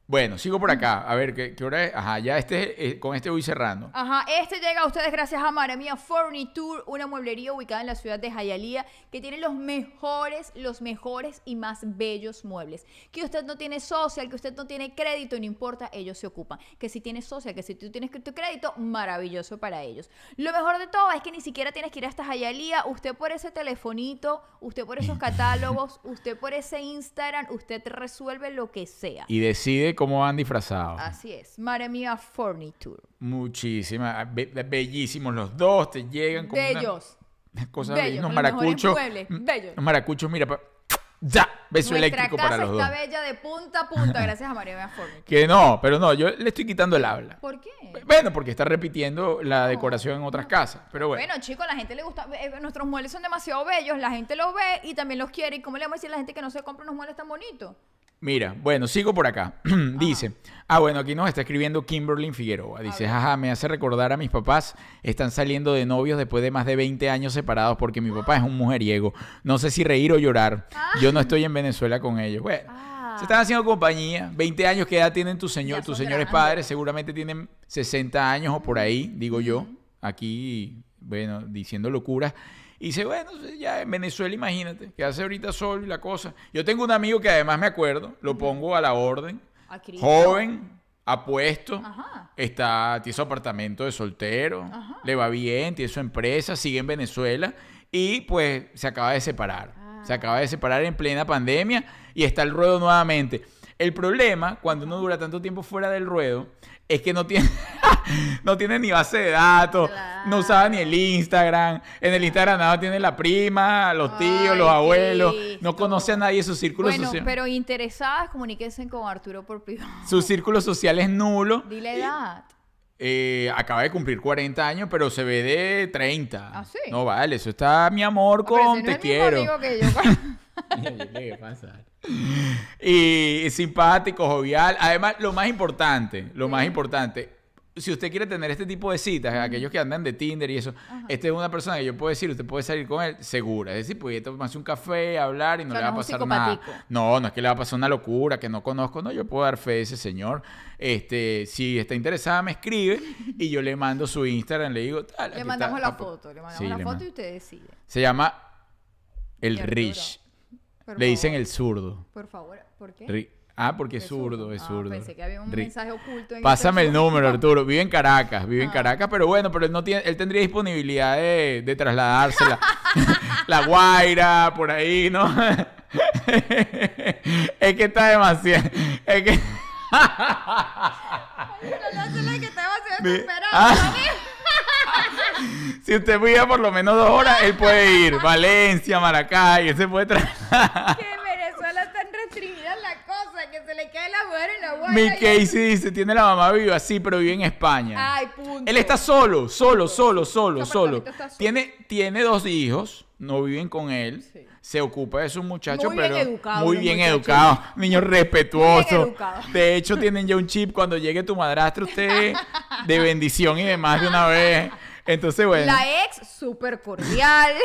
Bueno, sigo por acá. A ver, ¿qué, qué hora es? Ajá, ya este, eh, con este voy cerrando. Ajá, este llega a ustedes gracias a Mara Mía Furniture, una mueblería ubicada en la ciudad de Hialeah que tiene los mejores, los mejores y más bellos muebles. Que usted no tiene social, que usted no tiene crédito, no importa, ellos se ocupan. Que si tienes social, que si tú tienes tu crédito, maravilloso para ellos. Lo mejor de todo es que ni siquiera tienes que ir hasta Hialeah, usted por ese telefonito, usted por esos catálogos, usted por ese Instagram, usted resuelve lo que sea. Y decide cómo van disfrazados. Así es, Mara Mía Furniture. Muchísimas. Be- bellísimos los dos. Te llegan con una- Bellos. Cosas Bellos, bellas, unos maracuchos. mm, bellos. Unos maracuchos, mira, ya, beso Nuestra eléctrico casa para los dos. está bella de punta a punta, gracias a María Formic. Que no, pero no, yo le estoy quitando el habla. ¿Por qué? Bueno, porque está repitiendo la decoración en otras casas. Pero bueno. Bueno, chicos, la gente le gusta. eh, nuestros muebles son demasiado bellos, la gente los ve y también los quiere. ¿Y cómo le vamos a decir a la gente que no se compra unos muebles tan bonitos? Mira, bueno, sigo por acá. Dice, ah, bueno, aquí nos está escribiendo Kimberly Figueroa. Dice, jaja, me hace recordar a mis papás. Están saliendo de novios después de más de 20 años separados porque mi papá es un mujeriego. No sé si reír o llorar. Yo no estoy en Venezuela con ellos. Bueno, Ah. se están haciendo compañía. 20 años, ¿qué edad tienen tus, señor, señores grandes. padres? Seguramente tienen 60 años o por ahí, digo yo. Aquí, bueno, diciendo locuras. Y dice, bueno, ya en Venezuela, imagínate, que hace ahorita sol y la cosa. Yo tengo un amigo que además me acuerdo, lo pongo a la orden, A joven, apuesto, Ajá. está, tiene su apartamento de soltero, le va bien, tiene su empresa, sigue en Venezuela y pues se acaba de separar. Ah. Se acaba de separar en plena pandemia y está el ruedo nuevamente. El problema, cuando uno dura tanto tiempo fuera del ruedo, es que no tiene, no tiene ni base de datos, no usaba ni el Instagram. En el Instagram nada tiene la prima, los tíos, Ay, los abuelos. No conoce a nadie, su círculo Bueno, social. pero interesadas, comuníquense con Arturo por privado. Su círculo social es nulo. Dile edad. Eh, acaba de cumplir 40 años, pero se ve de 30. ¿Ah, sí? No vale, eso está mi amor con ese no te es el mismo quiero. amigo que yo. ¿Qué pasa? Y simpático, jovial. Además, lo más importante, lo más importante, si usted quiere tener este tipo de citas, aquellos que andan de Tinder y eso, esta es una persona que yo puedo decir, usted puede salir con él segura. Es decir, puede tomarse un café, hablar y no O sea, le va a no pasar nada. No, no es que le va a pasar una locura que no conozco, no, yo puedo dar fe de ese señor. Este, si está interesada, me escribe y yo le mando su Instagram, le digo, tal, Le está, mandamos la foto, le mandamos Sí, la le foto y usted decide. Se llama el. Rich. Por Le dicen favor, el zurdo. Por favor, ¿por qué? Ri- Ah, porque es Es zurdo, es Ah, zurdo. pensé que había un Ri- mensaje oculto en Pásame el número, Arturo. Vive en Caracas, vive en Ah. Caracas, pero bueno, pero él no tiene, él tendría disponibilidad de, de trasladársela. La Guaira, por ahí, ¿no? es que está demasiado. Es que. No sé la que estaba haciendo Mi- esperando. Ah. Si usted vive por lo menos dos horas, él puede ir. Valencia, Maracay, él se puede trasladar. Que en Venezuela están restringidas las cosas, que se le cae la mujer en la guarda. Mi Casey dice, tiene la mamá viva, sí, pero vive en España. Ay, punto. Él está solo, solo, solo, solo, solo. Tiene, tiene dos hijos, no viven con él. Sí. Se ocupa de sus muchachos, Muy bien pero muy bien respetuosos. Muy bien educados. De hecho, tienen ya un chip cuando llegue tu madrastra, usted de bendición y demás de una vez. Entonces, bueno. La ex, súper cordial.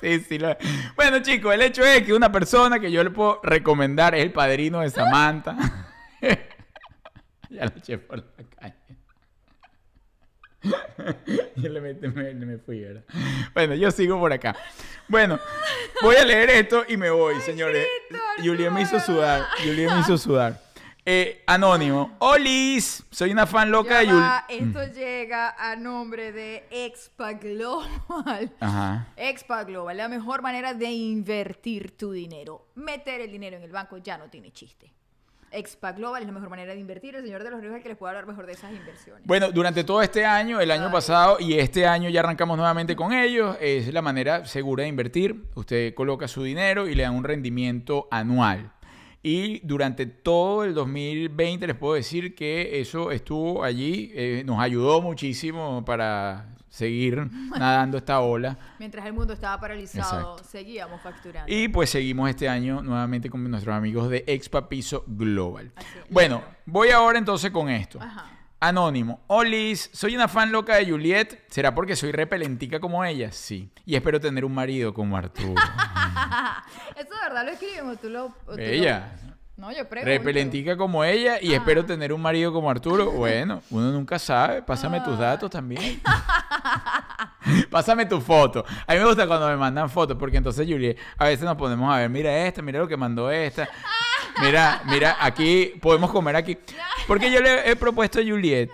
Sí, sí. lo- Bueno, chicos, el hecho es que una persona que yo le puedo recomendar es el padrino de Samantha. ya lo eché por la calle. yo le metí, me, me fui, ¿verdad? Bueno, yo sigo por acá. Bueno, voy a leer esto y me voy, señores. Julián me hizo sudar. Julián me hizo sudar. Eh, anónimo. Olis, soy una fan loca de Jul. va, esto llega a nombre de Expa Global. Ajá. Expa Global, la mejor manera de invertir tu dinero. Meter el dinero en el banco ya no tiene chiste. Expa Global es la mejor manera de invertir. El señor de los ríos es el que les puede hablar mejor de esas inversiones. Bueno, durante todo este año, el año Ay. pasado y este año ya arrancamos nuevamente con ellos. Es la manera segura de invertir. Usted coloca su dinero y le dan un rendimiento anual. Y durante todo el 2020 les puedo decir que eso estuvo allí, eh, nos ayudó muchísimo para seguir nadando esta ola. Mientras el mundo estaba paralizado, Exacto. seguíamos facturando. Y pues seguimos este año nuevamente con nuestros amigos de Expa Piso Global. Así. Bueno, voy ahora entonces con esto. Ajá. Anónimo. Olis, soy una fan loca de Juliet. ¿Será porque soy repelentica como ella? Sí. Y espero tener un marido como Arturo. Eso de verdad lo tú lo- Ella. No, yo pregunto. Repelentica como ella y Ah. espero tener un marido como Arturo. Bueno, uno nunca sabe. Pásame tus datos también. Pásame tu foto. A mí me gusta cuando me mandan fotos porque entonces Juliet, a veces nos ponemos a ver, mira esta, mira lo que mandó esta. Mira, mira, aquí podemos comer aquí. Porque yo le he propuesto a Juliet.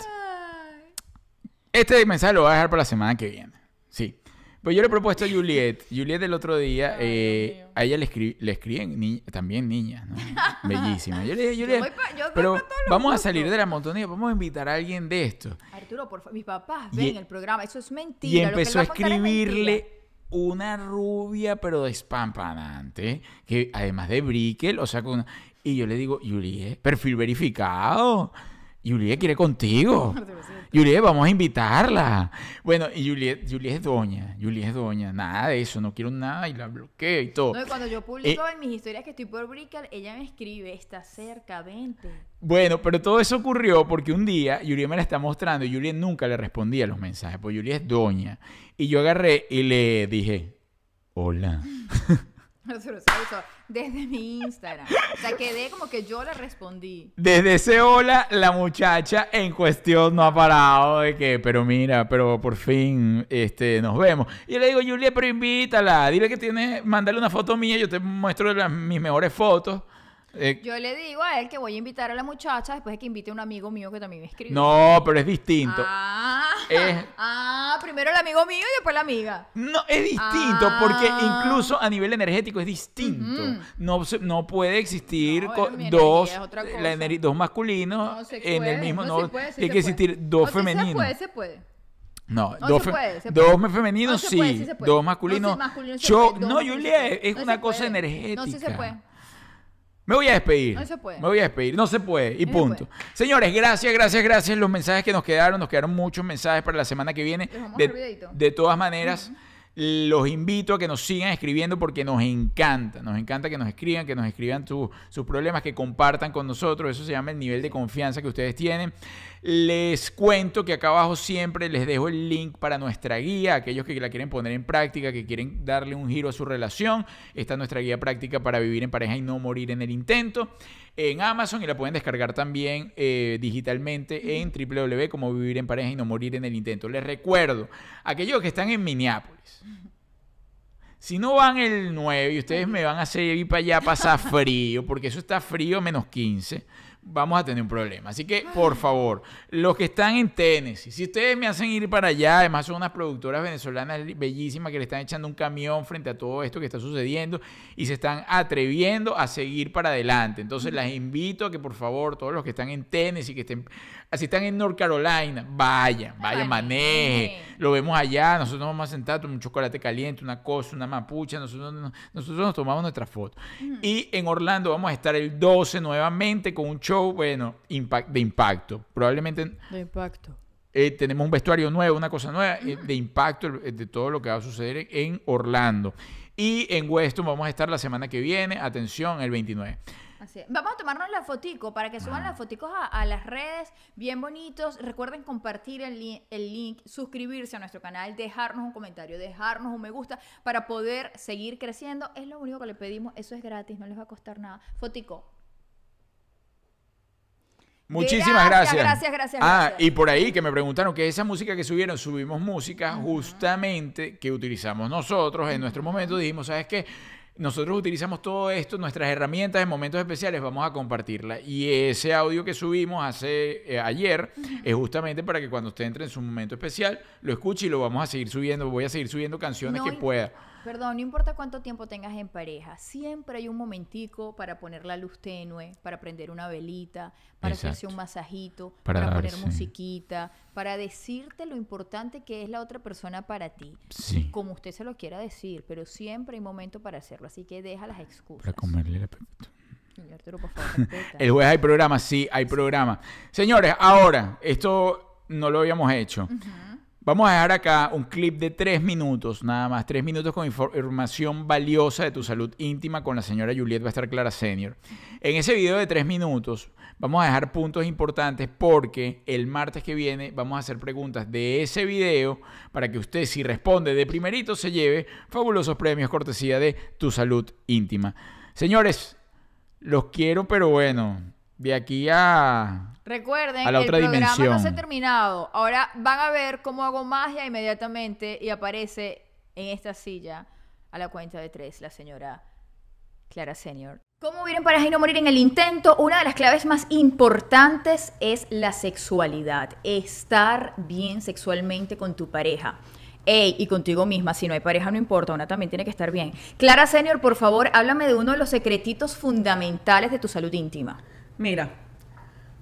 Este mensaje lo voy a dejar para la semana que viene. Sí. Pues yo le he propuesto a Juliet. Juliet el otro día, Ay, eh, a ella le, escri- le escriben ni- también niñas, ¿no? Bellísimas. Yo le dije, Juliet, pero vamos a salir de la monotonía, vamos a invitar a alguien de esto. Arturo, por favor, mis papás Y- ven el programa. Eso es mentira. Y lo que él empezó a escribirle. Una rubia, pero despampanante, que además de Brickel, o sea, con... Y yo le digo, Juliet, perfil verificado. Juliet quiere contigo. Juliet, vamos a invitarla. Bueno, y Juliet, Juliet es doña. Juliet es doña. Nada de eso, no quiero nada y la bloqueo y todo. No, y cuando yo publico en mis historias que estoy por Brickell, ella me escribe, está cerca, vente. Bueno, pero todo eso ocurrió porque un día Juliet me la está mostrando y Juliet nunca le respondía a los mensajes, porque Juliet es doña. Y yo agarré y le dije, hola. desde mi Instagram. O sea, quedé como que yo le respondí. Desde ese hola, la muchacha en cuestión no ha parado de que, pero mira, pero por fin este, nos vemos. Y le digo, Julia, pero invítala, dile que tiene, mándale una foto mía, yo te muestro las, mis mejores fotos. Eh, yo le digo a él que voy a invitar a la muchacha después de que invite a un amigo mío que también me escribe. No, pero es distinto. Ah, ah, primero el amigo mío y después la amiga. No, es distinto porque ah. incluso a nivel energético es distinto. no, no puede existir dos, dos masculinos en el mismo. No, hay que existir dos femeninos. Se puede, se puede. No, dos, dos femeninos sí, dos masculinos. Yo, no, Julia, es una cosa energética. No, sí se puede. Me voy a despedir. No se puede. Me voy a despedir. No se puede. Y punto. Señores, gracias, gracias, gracias. Los mensajes que nos quedaron, nos quedaron muchos mensajes para la semana que viene. De, de, todas maneras, los invito a que nos sigan escribiendo porque nos encanta. Nos encanta que nos escriban, que nos escriban sus problemas, que compartan con nosotros. Eso se llama el nivel de confianza que ustedes tienen. Les cuento que acá abajo siempre les dejo el link para nuestra guía, aquellos que la quieren poner en práctica, que quieren darle un giro a su relación. Esta es nuestra guía práctica para vivir en pareja y no morir en el intento en Amazon y la pueden descargar también eh, digitalmente en www como vivir en pareja y no morir en el intento. Les recuerdo, aquellos que están en Minneapolis, si no van el 9 y ustedes me van a hacer ir para allá a pasar frío, porque eso está frío menos 15 vamos a tener un problema. Así que, por favor, los que están en Tennessee, si ustedes me hacen ir para allá, además son unas productoras venezolanas bellísimas que le están echando un camión frente a todo esto que está sucediendo y se están atreviendo a seguir para adelante. Entonces, las invito a que, por favor, todos los que están en Tennessee, que estén Así están en North Carolina, vayan, vayan, maneje. Lo vemos allá, nosotros nos vamos a sentar, un chocolate caliente, una cosa, una mapucha, nosotros, nosotros nos tomamos nuestra foto. Y en Orlando vamos a estar el 12 nuevamente con un show, bueno, de impacto. Probablemente... De impacto. Eh, tenemos un vestuario nuevo, una cosa nueva, eh, de impacto de todo lo que va a suceder en Orlando. Y en Weston vamos a estar la semana que viene, atención, el 29. Vamos a tomarnos la fotico para que suban las foticos a, las redes, bien bonitos. Recuerden compartir el, el, link, suscribirse a nuestro canal, dejarnos un comentario, dejarnos un me gusta para poder seguir creciendo. Es lo único que le pedimos, eso es gratis, no les va a costar nada. Fotico. Muchísimas gracias. Gracias, gracias, Ah, y por ahí que me preguntaron que esa música que subieron, subimos música justamente que utilizamos nosotros en nuestro momento. Dijimos, ¿sabes qué? Nosotros utilizamos todo esto, nuestras herramientas en momentos especiales, vamos a compartirla. Y ese audio que subimos hace eh, ayer es justamente para que cuando usted entre en su momento especial, lo escuche y lo vamos a seguir subiendo. Voy a seguir subiendo canciones que pueda. Perdón, no importa cuánto tiempo tengas en pareja, siempre hay un momentico para poner la luz tenue, para prender una velita, para hacerse un masajito, para, poner musiquita, para decirte lo importante que es la otra persona para ti. Sí. Como usted se lo quiera decir, pero siempre hay momento para hacerlo, así que deja las excusas. Para comerle la El jueves hay programa, sí, hay programa. Señores, ahora, esto no lo habíamos hecho. Vamos a dejar acá un clip de tres minutos, nada más, tres minutos con información valiosa de tu salud íntima con la señora Juliet va a estar Clara Senior. En ese video de tres minutos vamos a dejar puntos importantes porque el martes que viene vamos a hacer preguntas de ese video para que usted si responde de primerito se lleve fabulosos premios cortesía de tu salud íntima. Señores, los quiero, pero bueno, de aquí a Recuerden, el programa no se ha terminado. Ahora van a ver cómo hago magia inmediatamente y aparece en esta silla a la cuenta de tres la señora Clara Senior. ¿Cómo vivir en pareja y no morir en el intento? Una de las claves más importantes es la sexualidad. Estar bien sexualmente con tu pareja. Ey, y contigo misma, si no hay pareja no importa, una también tiene que estar bien. Clara Senior, por favor, háblame de uno de los secretitos fundamentales de tu salud íntima. Mira,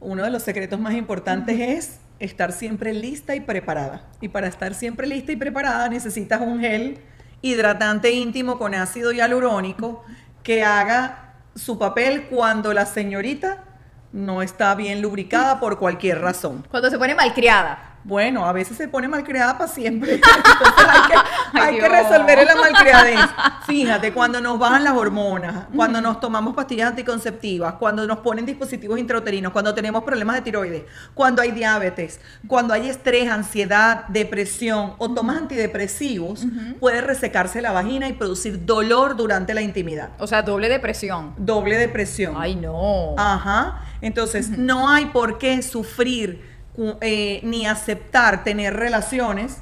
uno de los secretos más importantes es estar siempre lista y preparada. Y para estar siempre lista y preparada necesitas un gel hidratante íntimo con ácido hialurónico que haga su papel cuando la señorita no está bien lubricada por cualquier razón. Cuando se pone malcriada. Bueno, a veces se pone malcriada para siempre. Entonces hay que, hay resolver la malcriadez. Fíjate, cuando nos bajan las hormonas, cuando nos tomamos pastillas anticonceptivas, cuando nos ponen dispositivos intrauterinos, cuando tenemos problemas de tiroides, cuando hay diabetes, cuando hay estrés, ansiedad, depresión o tomas antidepresivos, puede resecarse la vagina y producir dolor durante la intimidad. O sea, doble depresión. Doble depresión. Ay, no. Ajá. Entonces, no hay por qué sufrir eh, ni aceptar tener relaciones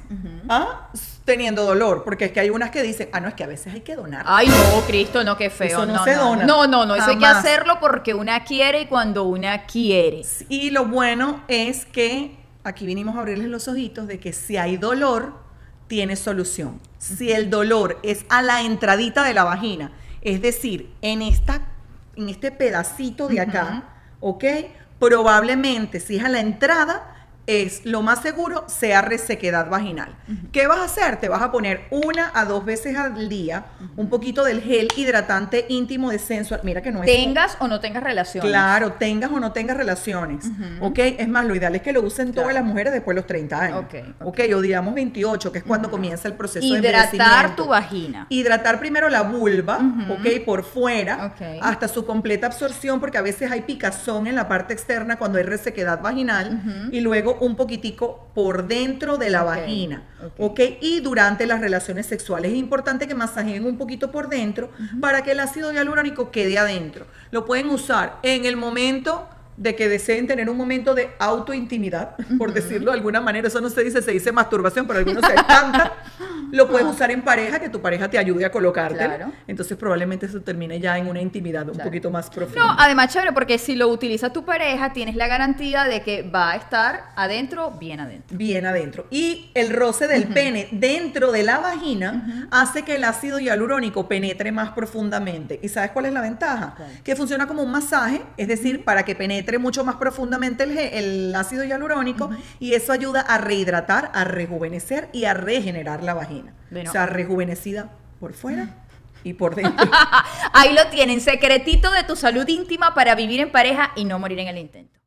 ¿ah? teniendo dolor. Porque es que hay unas que dicen, ah, no, es que a veces hay que donar. Ay, no, Cristo, no, qué feo. Eso no no, se no. dona. No, no, no, eso hay que hacerlo porque una quiere y cuando una quiere. Y lo bueno es que aquí vinimos a abrirles los ojitos de que si hay dolor, tiene solución. Si el dolor es a la entradita de la vagina, es decir, en, esta, en este pedacito de acá, ¿ok? Probablemente si es a la entrada, es lo más seguro sea resequedad vaginal. ¿Qué vas a hacer? Te vas a poner una a dos veces al día un poquito del gel hidratante íntimo de sensual. Mira que no es Tengas o no tengas relaciones. Claro, tengas o no tengas relaciones. ¿Ok? Es más, lo ideal es que lo usen todas las mujeres después de los 30 años. Ok, Ok, o digamos 28, que es cuando comienza el proceso de Hidratar tu vagina. Hidratar primero la vulva, ok, por fuera, hasta su completa absorción, porque a veces hay picazón en la parte externa cuando hay resequedad vaginal, y luego un poquitico por dentro de la vagina, ok. ok, y durante las relaciones sexuales. Es importante que masajeen un poquito por dentro para que el ácido hialurónico quede adentro. Lo pueden usar en el momento de que deseen tener un momento de autointimidad, por decirlo de alguna manera. Eso no se dice, se dice masturbación, pero algunos se espantan. Lo puedes usar en pareja, que tu pareja te ayude a colocarte. Claro. Entonces probablemente eso termine ya en una intimidad un Claro. poquito más profunda. No, además chévere, porque si lo utiliza tu pareja, tienes la garantía de que va a estar adentro, bien adentro. bien adentro. Y el roce del pene dentro de la vagina hace que el ácido hialurónico penetre más profundamente. ¿Y sabes cuál es la ventaja? Que funciona como un masaje, es decir, para que penetre penetre mucho más profundamente el, ácido hialurónico y eso ayuda a rehidratar, a rejuvenecer y a regenerar la vagina. O sea, rejuvenecida por fuera. Y por dentro. Ahí lo tienen, secretito de tu salud íntima para vivir en pareja y no morir en el intento.